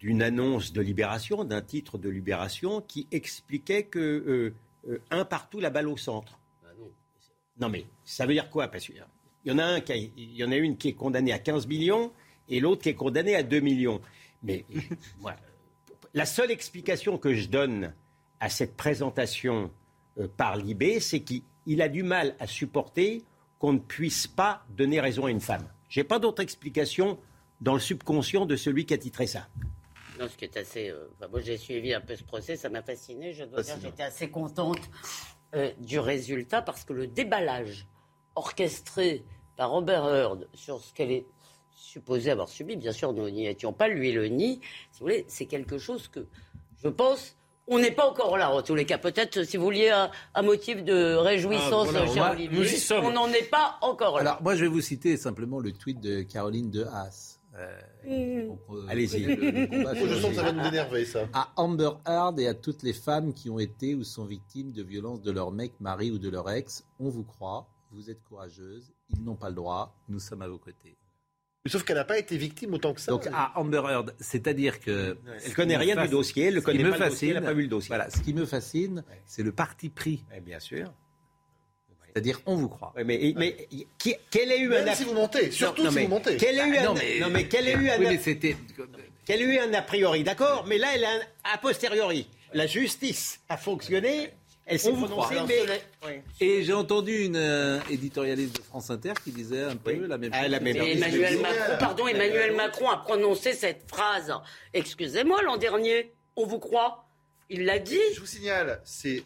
d'une annonce de Libération, d'un titre de Libération qui expliquait que euh, euh, un partout, la balle au centre. Non. mais ça veut dire quoi? Parce qu'il y en a un qui a- il y en a une qui est condamnée à 15 millions et l'autre qui est condamnée à 2 millions. Mais moi, la seule explication que je donne à cette présentation euh, par Libé, c'est qu'il il a du mal à supporter qu'on ne puisse pas donner raison à une femme. J'ai pas d'autre explication dans le subconscient de celui qui a titré ça. Non, ce qui est assez. euh, enfin, moi, j'ai suivi un peu ce procès, ça m'a fasciné. Je dois dire, j'étais assez contente euh, du résultat parce que le déballage orchestré par Amber Heard sur ce qu'elle est supposée avoir subi, bien sûr, nous n'y étions pas, lui le nie. Si vous voulez, c'est quelque chose que je pense. On n'est pas encore là, en tous les cas. Peut-être, si vous vouliez un, un motif de réjouissance, Ah, voilà, cher moi, Olivier, nous y sommes. on n'en est pas encore là. Alors, moi, je vais vous citer simplement le tweet de Caroline de Haas. Euh, donc, euh, Allez-y. le- le combat Je sens que ça va nous énerver, ça. À Amber Heard et à toutes les femmes qui ont été ou sont victimes de violences de leur mec, mari ou de leur ex, on vous croit, vous êtes courageuse, ils n'ont pas le droit, nous sommes à vos côtés. Mais sauf qu'elle n'a pas été victime autant que ça. Donc à Amber Heard, c'est-à-dire que Elle connaît rien du dossier, elle ne connaît pas le dossier, elle n'a fascine- pas vu le dossier. Voilà, ce qui me fascine, c'est le parti pris. Bien sûr. C'est-à-dire, on vous croit. Ouais, mais, mais qui- quelle a eu Même un si vous mentez, surtout non, si mais vous mentez. Quelle a eu Ah, un non, mais- non, mais quelle a eu un Oui, mais c'était. quelle a eu un a priori, d'accord, mais là elle a un a posteriori. La justice a fonctionné, Elle s'est prononcée, mais- Et j'ai entendu une euh, éditorialiste de France Inter qui disait un peu la même chose. Et Emmanuel Macron, pardon, Emmanuel Macron a prononcé cette phrase. Excusez-moi, l'an dernier, on vous croit? Il l'a dit. Je vous signale, c'est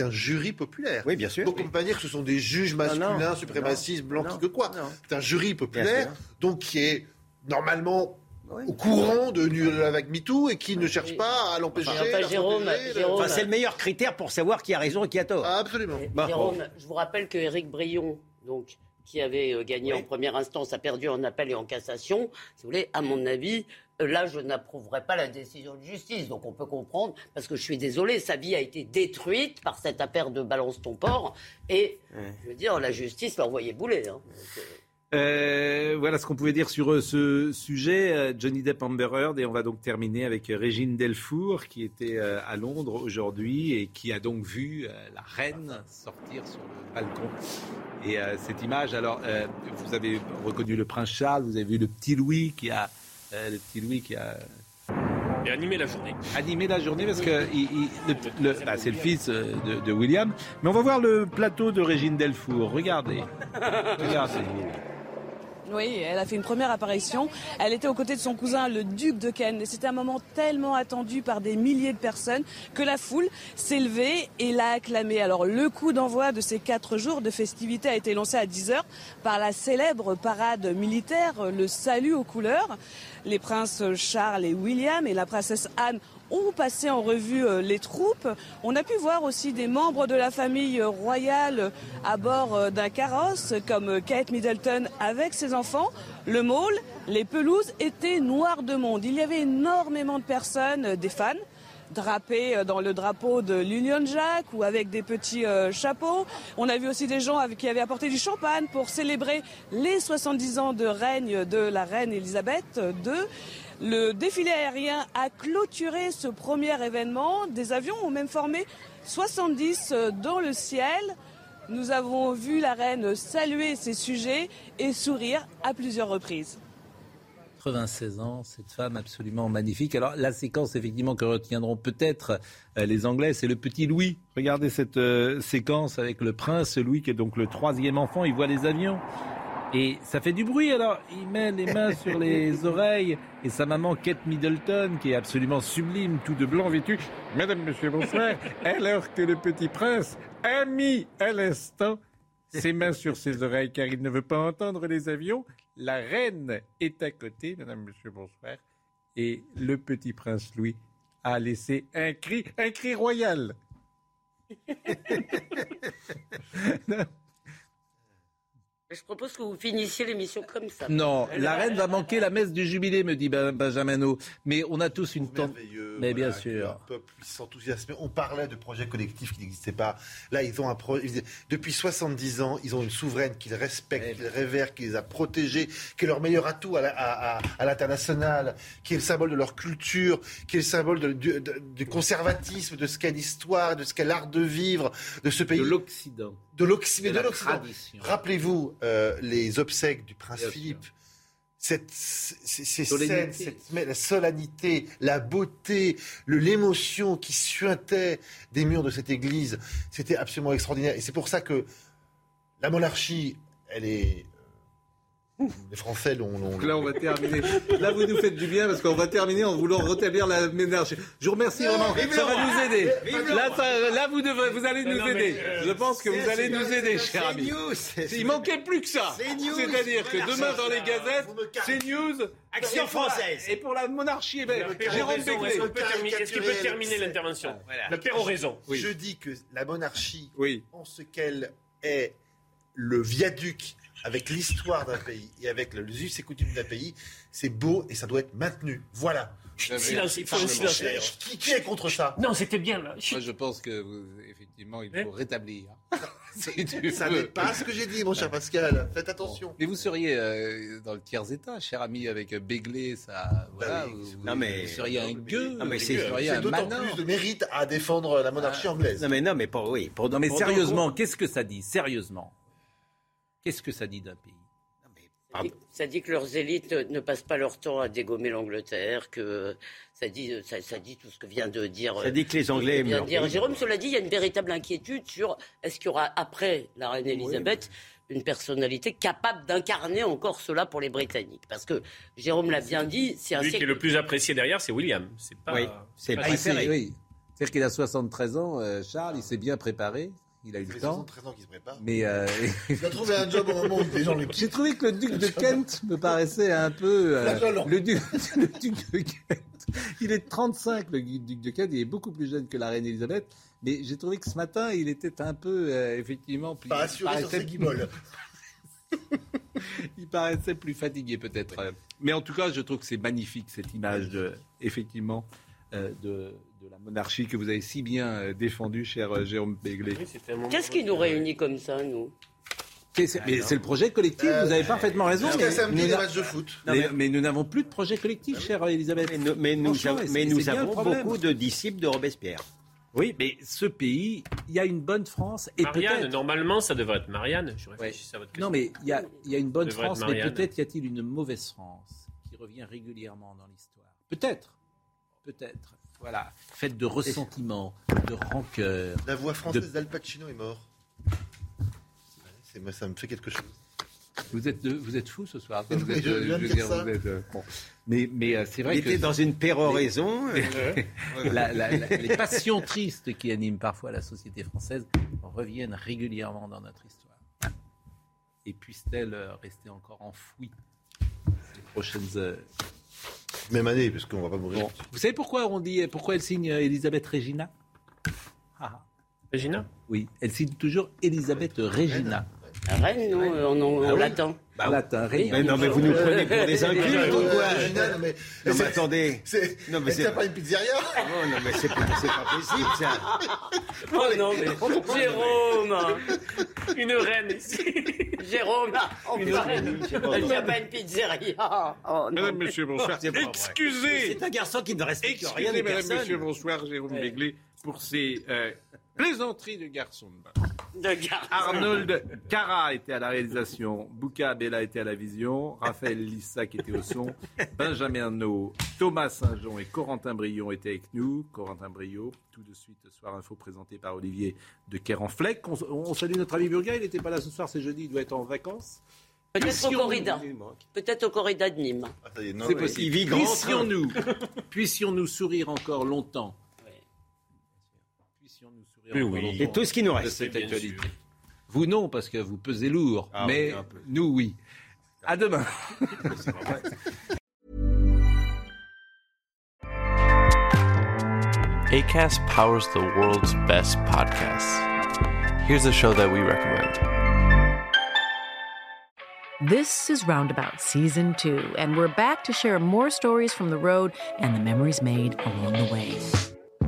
un jury populaire. Oui, bien sûr. Donc on peut pas dire que ce sont des juges masculins, non, suprémacistes, blancs, non, qui que quoi. C'est un jury populaire, donc qui est normalement au courant de de la vague MeToo et qui ne cherche pas à l'empêcher. Enfin, la Jérôme, la- Enfin, c'est le meilleur critère pour savoir qui a raison et qui a tort. Absolument. Jérôme, je vous rappelle que Éric Brion, donc, qui avait euh, gagné en première instance, a perdu en appel et en cassation. Si vous voulez, à mon avis, là, je n'approuverai pas la décision de justice. Donc on peut comprendre, parce que je suis désolé, sa vie a été détruite par cette affaire de balance ton port. Et, je veux dire, la justice l'a envoyé bouler. hein. Euh, voilà ce qu'on pouvait dire sur euh, ce sujet. Euh, Johnny Depp Amber Heard et on va donc terminer avec Régine Delfour qui était à Londres aujourd'hui et qui a donc vu la reine sortir sur le balcon. Et cette image, alors vous avez reconnu le prince Charles, vous avez vu le petit Louis qui a euh, le petit Louis qui a Et animer la journée. animé la journée parce que il- il- le- le- bah, c'est le fils euh, de, de William. Mais on va voir le plateau de Régine Delfour. Regardez, regardez. Oui, elle a fait une première apparition. Elle était aux côtés de son cousin, le duc de Kent. Et c'était un moment tellement attendu par des milliers de personnes que la foule s'est levée et l'a acclamé. Alors, le coup d'envoi de ces quatre jours de festivités a été lancé à 10h par la célèbre parade militaire, le salut aux couleurs. Les princes Charles et William et la princesse Anne ont passé en revue euh, les troupes. On a pu voir aussi des membres de la famille royale à bord euh, d'un carrosse, comme euh, Kate Middleton avec ses enfants. Le môle, les pelouses étaient noires de monde. Il y avait énormément de personnes, des fans drapés dans le drapeau de l'Union Jack ou avec des petits chapeaux. On a vu aussi des gens qui avaient apporté du champagne pour célébrer les 70 ans de règne de la reine Elisabeth II. Le défilé aérien a clôturé ce premier événement. Des avions ont même formé 70 dans le ciel. Nous avons vu la reine saluer ses sujets et sourire à plusieurs reprises. 96 ans, cette femme absolument magnifique. Alors la séquence effectivement que retiendront peut-être euh, les Anglais, c'est le petit Louis. Regardez cette euh, séquence avec le prince Louis qui est donc le troisième enfant. Il voit les avions et ça fait du bruit. Alors il met les mains sur les oreilles et sa maman Kate Middleton qui est absolument sublime, tout de blanc vêtu. Madame, Monsieur, bonsoir. Alors que le petit prince a mis à l'instant ses mains sur ses oreilles car il ne veut pas entendre les avions. La reine est à côté, madame, monsieur, bonsoir. Et le petit prince Louis a laissé un cri, un cri royal. Je propose que vous finissiez l'émission comme ça. Non, la reine va manquer la messe du jubilé, me dit Ben- Benjamin O. Mais on a tous une tente. Mais bien Voilà, sûr. Un peuple qui s'enthousiasme. On parlait de projets collectifs qui n'existaient pas. Là, ils ont un projet. Depuis 70 ans, ils ont une souveraine qu'ils respectent, qu'ils révèrent, qui les a protégés, qui est leur meilleur atout à la- à- à- à l'international, qui est le symbole de leur culture, qui est le symbole de- du, de- du conservatisme, de ce qu'est l'histoire, de ce qu'est l'art de vivre de ce pays. De l'Occident. De l'Occident. Rappelez-vous euh, les obsèques du prince Bien Philippe. Cette, ces, scènes, la solennité, la beauté, le- l'émotion qui suintait des murs de cette église, c'était absolument extraordinaire. Et c'est pour ça que la monarchie, elle est. les Français l'ont. Là, on va terminer. Là, vous nous faites du bien parce qu'on va terminer en voulant rétablir la ménage. Je vous remercie vraiment. Ça va nous aider. Là, roi. ça- là, vous, devrez, vous allez nous aider. euh, Je pense que vous allez nous aider, cher ami. Il manquait plus que ça. C'est news. C'est-à-dire que demain, dans les gazettes, c'est news. Action Et pour la- française. Et pour la monarchie, eh ben, Jérôme Beclet. Est-ce qu'il peut terminer l'intervention. Le père a raison. Je dis que la monarchie, en ce qu'elle est le viaduc avec l'histoire d'un pays et avec le us et coutumes d'un pays, c'est beau et ça doit être maintenu. Voilà. Silence, il faut un silence. Qui, qui est contre ça? Non, c'était bien là. Moi, je pense que, vous- effectivement, il faut rétablir. Si tu Eh Ça n'est pas ce que j'ai dit, mon cher Pascal. Faites attention. Mais vous seriez euh, dans le tiers état, cher ami, avec Béglé, ça. Voilà, oui. vous, Non, mais- vous seriez un gueux, Non, mais vous c'est- seriez C'est un d'autant plus de mérite à défendre la monarchie anglaise. Non mais non mais pour oui pour Non, mais pour- sérieusement, qu'est-ce que ça dit? Sérieusement. Qu'est-ce que ça dit d'un pays? Ça dit, ça dit que leurs élites ne passent pas leur temps à dégommer l'Angleterre, que ça dit, ça, ça dit tout ce que vient de dire. Ça dit que les Anglais aiment dire. Jérôme, cela dit, il y a une véritable inquiétude sur est-ce qu'il y aura après la reine Elisabeth une personnalité capable d'incarner encore cela pour les Britanniques? Parce que Jérôme l'a bien dit, c'est un Celui qui est le plus apprécié derrière, c'est William. C'est pas. Oui, c'est pas s'est- préféré. oui. C'est-à-dire qu'il a 73 ans, euh, Charles, il s'est bien préparé. Il a eu le temps. 73 ans qu'il se prépare. Mais euh, Il a trouvé un job au moment où les gens le j'ai trouvé que le duc de Kent me paraissait un peu. euh, le, duc, le duc de Kent. Il est de 35, le duc de Kent. Il est beaucoup plus jeune que la reine Elisabeth. Mais j'ai trouvé que ce matin, il était un peu, euh, effectivement, plus. Pas assuré sur paraissait- ses guibolles. il paraissait plus fatigué peut-être. Mais en tout cas, je trouve que c'est magnifique cette image de, effectivement, euh, de, de la monarchie que vous avez si bien euh, défendue, cher euh, Jérôme Béglé. Qu'est-ce qui nous réunit comme ça, nous? Mais c'est le projet collectif, vous avez parfaitement raison. Mais samedi, nous matchs de foot. mais, mais nous n'avons plus de projet collectif, chère Elisabeth. Mais nous, mais nous avons- mais nous beaucoup de disciples de Robespierre. Oui, mais ce pays, il y a une bonne France et Marianne, peut-être. normalement, ça devrait être Marianne. Je réfléchis à votre question. Non, mais il y a, il y a une bonne France, mais peut-être y a-t-il une mauvaise France qui revient régulièrement dans l'histoire. Peut-être, peut-être. Voilà, faite de ressentiments, de rancœur. La voix française de- d'Al Pacino est mort. C'est moi, ça me fait quelque chose. Vous êtes, de- vous êtes fou ce soir. Mais Vous êtes, je euh, viens de veux dire ça. vous êtes, euh, bon. Mais, mais euh, c'est vrai Il que était dans une péroraison. euh, La- la- la- les passions tristes qui animent parfois la société française reviennent régulièrement dans notre histoire. Et puissent-elles euh, rester encore enfouies ces prochaines heures? Même année, parce qu'on va pas mourir. Bon. Vous savez pourquoi on dit pourquoi elle signe euh, Elisabeth Regina? Ah. Regina? Oui, elle signe toujours Elisabeth Regina. La reine, non, en, en- en Ah oui. latin. Bah, latin, rien. Mais non, mais vous nous prenez pour des incultes ou quoi Regina, non, mais- Non, mais c'est- attendez. C'est... Non, mais c'est pas une pizzeria Non, non, mais c'est pas, possible, ça. Oh non, mais Jérôme Une reine ici. Jérôme, enfin, Une reine. il n'y a pas une pizzeria. Oh, non. Mesdames, Messieurs, bonsoir. Excusez, C'est un garçon qui ne respecte rien excusez, de personne. bonsoir, Jérôme Béglé, pour ces euh, plaisanteries de garçon de bain. De garde. Arnold Cara était à la réalisation, Bouka Bella était à la vision, Raphaël Lissa qui était au son, Benjamin Arnaud, Thomas Saint-Jean et Corentin Brion étaient avec nous. Corentin Briot, tout de suite, Soir Info présenté par Olivier de Kerenfleck. On, on salue notre ami Burga, il n'était pas là ce soir, c'est jeudi, il doit être en vacances. Peut-être au corrida. Peut-être au corrida de Nîmes. Ah, C'est possible. il Puissions-nous, puissions-nous sourire encore longtemps. Puissions-nous sourire Mais oui. longtemps. C'est tout ce qui nous reste. cette actualité. Vous non, parce que vous pesez lourd, Ah mais oui, nous oui. À demain. ACAST powers the world's best podcasts. Here's a show that we recommend. This is Roundabout Season 2, and we're back to share more stories from the road and the memories made along the way.